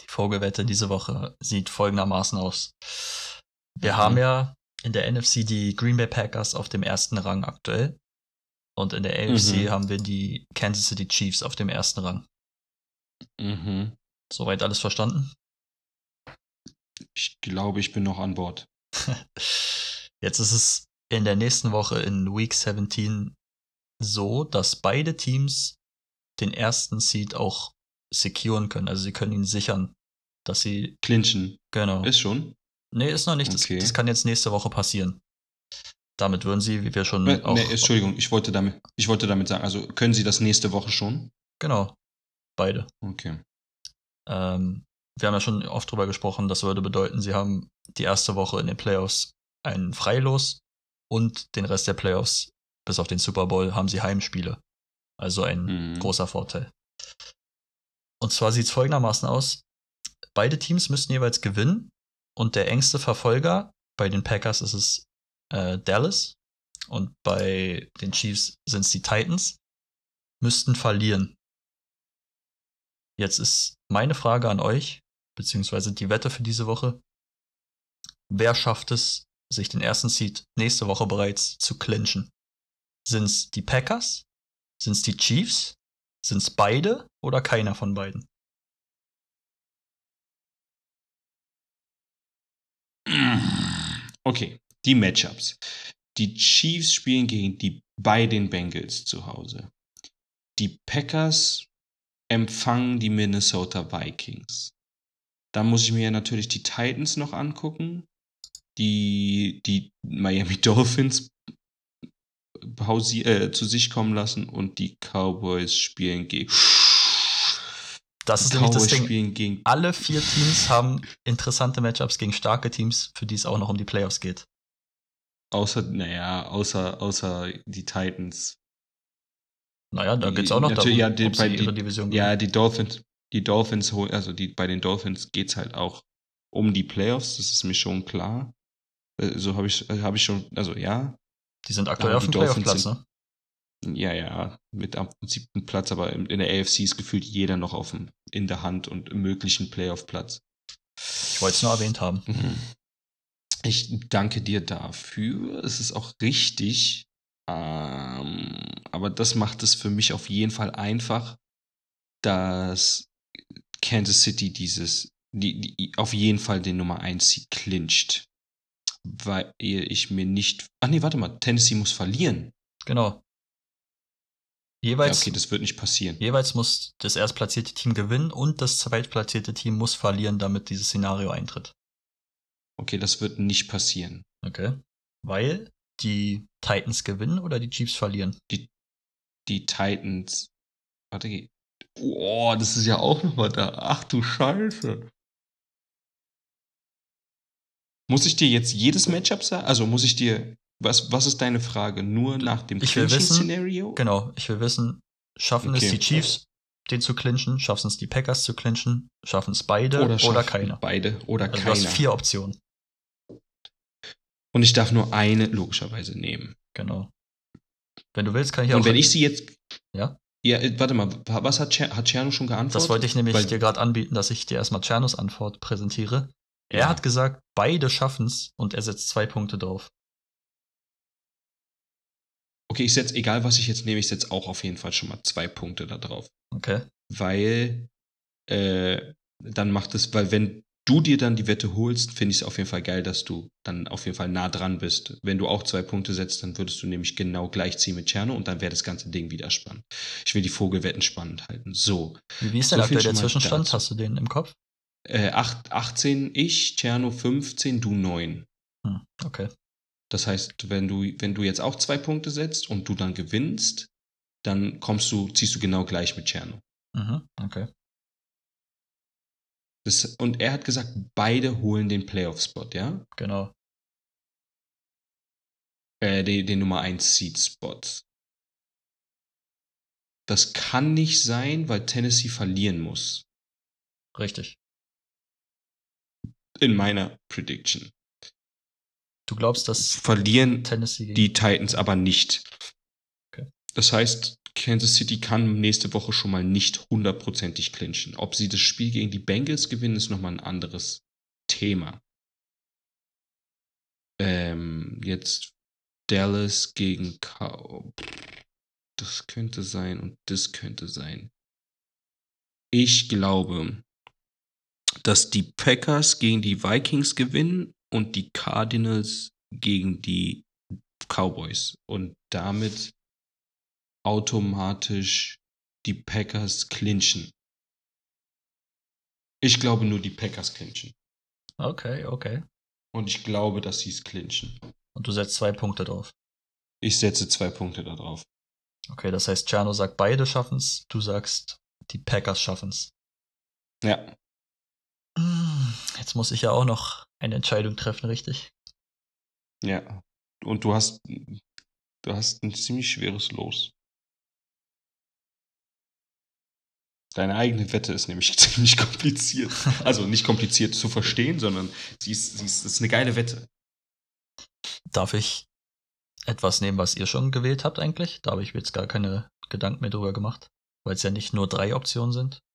Die Vogelwette diese Woche sieht folgendermaßen aus. Wir Mhm. haben ja in der NFC die Green Bay Packers auf dem ersten Rang aktuell. Und in der AFC Mhm. haben wir die Kansas City Chiefs auf dem ersten Rang. Mhm. Soweit alles verstanden? Ich glaube, ich bin noch an Bord. [LAUGHS] Jetzt ist es in der nächsten Woche in Week 17 so, dass beide Teams den ersten Seed auch securen können. Also sie können ihn sichern, dass sie, Clinchen. genau. Ist schon. Nee, ist noch nicht. Das, Okay. das kann jetzt nächste Woche passieren. Damit würden sie, wie wir schon Äh, auch. nee, Entschuldigung, ich wollte, damit, ich wollte damit sagen, also können Sie das nächste Woche schon? Genau. Beide. Okay. Ähm, wir haben ja schon oft drüber gesprochen, das würde bedeuten, sie haben die erste Woche in den Playoffs einen Freilos und den Rest der Playoffs, bis auf den Super Bowl, haben sie Heimspiele. Also ein Mhm. großer Vorteil. Und zwar sieht es folgendermaßen aus: Beide Teams müssten jeweils gewinnen und der engste Verfolger bei den Packers ist es äh, Dallas und bei den Chiefs sind es die Titans, müssten verlieren. Jetzt ist meine Frage an euch, beziehungsweise die Wette für diese Woche. Wer schafft es, sich den ersten Seed nächste Woche bereits zu clinchen? Sind es die Packers? Sind es die Chiefs? Sind es beide oder keiner von beiden? Okay, die Matchups. Die Chiefs spielen gegen die bei den Bengals zu Hause. Die Packers empfangen die Minnesota Vikings. Dann muss ich mir natürlich die Titans noch angucken, die die Miami [LAUGHS] Dolphins äh, zu sich kommen lassen und die Cowboys spielen gegen. Das ist nämlich das Ding. Alle vier Teams haben interessante Matchups gegen starke Teams, für die es auch noch um die Playoffs geht. Außer, naja, außer, außer die Titans. Naja, da geht es auch noch darum, ja, die- ob sie ihre die- Division Ja, gewinnen. die Dolphins, die Dolphins holen, also die, bei den Dolphins geht es halt auch um die Playoffs, das ist mir schon klar. Äh, So habe ich, habe ich schon, also ja, Die sind aktuell auf dem Playoff-Platz, ne? Ja, ja, mit am siebten Platz, aber in der AFC ist gefühlt jeder noch auf dem, in der Hand und im möglichen Playoff-Platz. Ich wollte es nur erwähnt haben. Mhm. Ich danke dir dafür. Es ist auch richtig. Ähm, aber das macht es für mich auf jeden Fall einfach, dass Kansas City dieses, die, die auf jeden Fall den Nummer 1 Seed clincht. Weil ich mir nicht. Ach nee, warte mal, Tennessee muss verlieren. Genau. Ja, Jeweils, okay, das wird nicht passieren. jeweils muss das erstplatzierte Team gewinnen und das zweitplatzierte Team muss verlieren, damit dieses Szenario eintritt. Okay, das wird nicht passieren. Okay. Weil die Titans gewinnen oder die Chiefs verlieren. Die Titans. Warte. Oh, das ist ja auch nochmal da. Ach du Scheiße. Muss ich dir jetzt jedes Matchup sagen? Also muss ich dir. Was, was ist deine Frage? Nur nach dem Clinching-Szenario? Genau, ich will wissen, schaffen es Okay. die Chiefs, den zu clinchen? Schaffen es die Packers zu clinchen? Schaffen es beide oder, schaffen keiner? Beide oder Also du hast keiner. vier Optionen. Und ich darf nur eine logischerweise nehmen. Genau. Wenn du willst, kann ich auch. Und wenn ich sie jetzt. Ja? Ja, äh, warte mal, was hat, Cer hat Cerno schon geantwortet? das wollte ich nämlich Weil- dir gerade anbieten, dass ich dir erstmal Cernos Antwort präsentiere. Er Ja. hat gesagt, beide schaffen es und er setzt zwei Punkte drauf. Okay, ich setze, egal was ich jetzt nehme, ich setze auch auf jeden Fall schon mal zwei Punkte da drauf. Okay. weil äh, dann macht es, weil wenn du dir dann die Wette holst, finde ich es auf jeden Fall geil, dass du dann auf jeden Fall nah dran bist. Wenn du auch zwei Punkte setzt, dann würdest du nämlich genau gleich ziehen mit Tscherno und dann wäre das ganze Ding wieder spannend. Ich will die Vogelwetten spannend halten. So, Wie, ist So denn aktuell der Zwischenstand? Hast du den im Kopf? äh, acht- 18 ich, Tscherno 15, du 9. Hm, okay. Das heißt, wenn du, wenn du jetzt auch zwei Punkte setzt und du dann gewinnst, dann kommst du, ziehst du genau gleich mit Tscherno. Mhm, okay. Das, und er hat gesagt, beide holen den Playoff-Spot, ja? Genau. äh, den, den Nummer 1 Seed Spot. Das kann nicht sein, weil Tennessee verlieren muss. Richtig. In meiner Prediction. Du glaubst, dass Verlieren Tennessee die Titans aber nicht. Okay. Das heißt, Kansas City kann nächste Woche schon mal nicht hundertprozentig clinchen. Ob sie das Spiel gegen die Bengals gewinnen, ist nochmal ein anderes Thema. Ähm, jetzt Dallas gegen Cow. Das könnte sein und das könnte sein. Ich glaube, dass die Packers gegen die Vikings gewinnen und die Cardinals gegen die Cowboys und damit automatisch die Packers clinchen. Ich glaube nur die Packers clinchen. Okay, okay. Und ich glaube, dass sie es clinchen. Und du setzt zwei Punkte drauf. Ich setze zwei Punkte da drauf. Okay, das heißt, Ciano sagt, beide schaffen's. Du sagst, die Packers schaffen's. Ja. Jetzt muss ich ja auch noch eine Entscheidung treffen, richtig? Ja. Und du hast, du hast ein ziemlich schweres Los. Deine eigene Wette ist nämlich [LAUGHS] ziemlich kompliziert. Also nicht kompliziert zu verstehen, sondern sie ist, sie ist, ist eine geile Wette. Darf ich etwas nehmen, was ihr schon gewählt habt eigentlich. Da habe ich mir jetzt gar keine Gedanken mehr drüber gemacht, weil es ja nicht nur drei Optionen sind.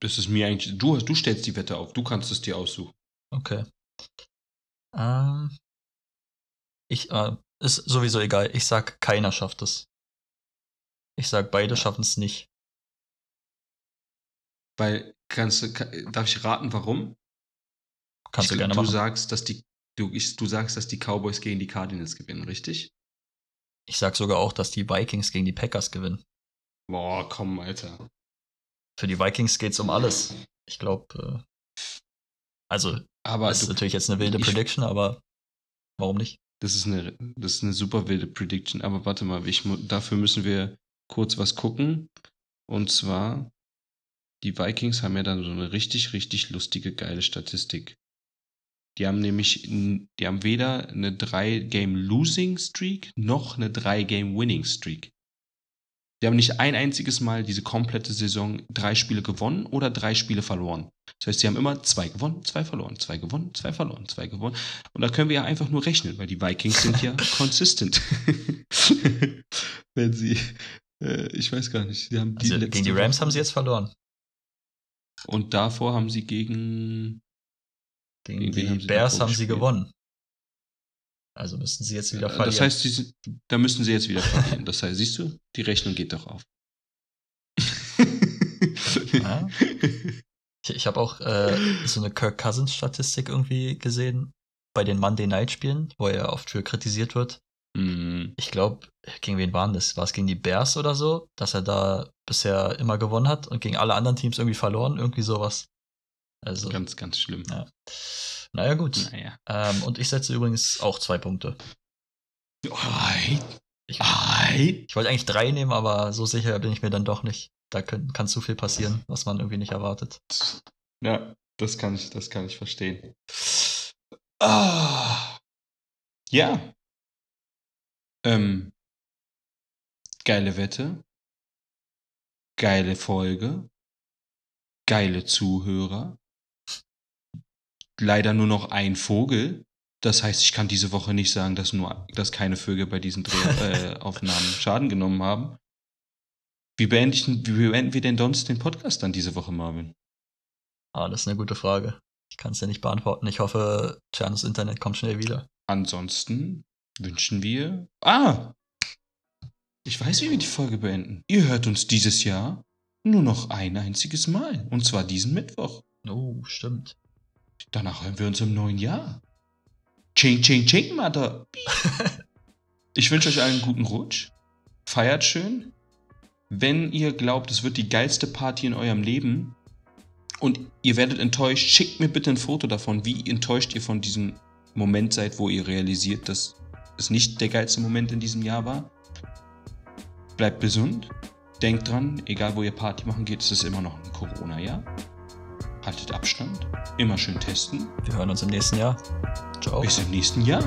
Das ist mir eigentlich. Du, du stellst die Wette auf. Du kannst es dir aussuchen. Okay. Ähm, ich, äh, ist sowieso egal. Ich sag, keiner schafft es. Ich sag, beide schaffen es nicht. Weil, kannst du, ka- darf ich raten, warum? Kannst ich, du gerne du machen. sagst, dass die, du, ich, du sagst, dass die Cowboys gegen die Cardinals gewinnen, richtig? Ich sag sogar auch, dass die Vikings gegen die Packers gewinnen. Boah, komm, Alter. Für die Vikings geht's um alles. Ich glaube, äh, also Aber das ist natürlich jetzt eine wilde ich- Prediction, aber warum nicht? das ist eine, das ist eine super wilde Prediction. Aber warte mal, ich, dafür müssen wir kurz was gucken. Und zwar, die Vikings haben ja dann so eine richtig, richtig lustige, geile Statistik. Die haben nämlich, die haben weder eine 3-Game-Losing-Streak noch eine 3-Game-Winning-Streak. Die haben nicht ein einziges Mal diese komplette Saison drei Spiele gewonnen oder drei Spiele verloren. Das heißt, sie haben immer zwei gewonnen, zwei verloren, zwei gewonnen, zwei verloren, zwei gewonnen. Und da können wir ja einfach nur rechnen, weil die Vikings sind ja [LAUGHS] consistent. [LAUGHS] Wenn sie, äh, ich weiß gar nicht, sie haben die Also gegen die Rams Woche- haben sie jetzt verloren. Und davor haben sie gegen Gegen Gegen die haben Bears haben sie gewonnen. Also müssten sie jetzt wieder Äh, verlieren. Das heißt, sie da müssen sie jetzt wieder verlieren. Das heißt, siehst du, die Rechnung geht doch auf. [LAUGHS] Ja. ich ich habe auch äh, so eine Kirk Cousins Statistik irgendwie gesehen bei den Monday Night Spielen, wo er oft für kritisiert wird. Mm, Ich glaube, gegen wen waren das? War es gegen die Bears oder so, dass er da bisher immer gewonnen hat und gegen alle anderen Teams irgendwie verloren, irgendwie sowas. Also, Ganz, ganz schlimm. ja. Naja, gut. Naja. Ähm, und ich setze übrigens auch zwei Punkte. Ei, Ich, ei. ich wollte eigentlich drei nehmen, aber so sicher bin ich mir dann doch nicht. Da können, kann zu viel passieren, was man irgendwie nicht erwartet. Ja, das kann ich, das kann ich verstehen. Ah. Ja. Ähm. Geile Wette. Geile Folge. Geile Zuhörer. Leider nur noch ein Vogel. Das heißt, ich kann diese Woche nicht sagen, dass nur, dass keine Vögel bei diesen Drehaufnahmen [LAUGHS] äh, Schaden genommen haben. Wie beenden, wie beenden wir denn sonst den Podcast dann diese Woche, Marvin? Ah, das ist eine gute Frage. Ich kann es ja nicht beantworten. Ich hoffe, Chanos Internet kommt schnell wieder. Ansonsten wünschen wir. Ah! Ich weiß, wie wir die Folge beenden. Ihr hört uns dieses Jahr nur noch ein einziges Mal. Und zwar diesen Mittwoch. Oh, stimmt. Danach hören wir uns im neuen Jahr. Ching, ching, ching, Mother. [LAUGHS] Ich wünsche euch allen einen guten Rutsch. Feiert schön. Wenn ihr glaubt, es wird die geilste Party in eurem Leben und ihr werdet enttäuscht, schickt mir bitte ein Foto davon, wie enttäuscht ihr von diesem Moment seid, wo ihr realisiert, dass es nicht der geilste Moment in diesem Jahr war. Bleibt gesund. Denkt dran, egal wo ihr Party machen geht, es ist immer noch ein Corona-Jahr. Haltet Abstand. Immer schön testen. Wir hören uns im nächsten Jahr. Ciao. Bis im nächsten Jahr.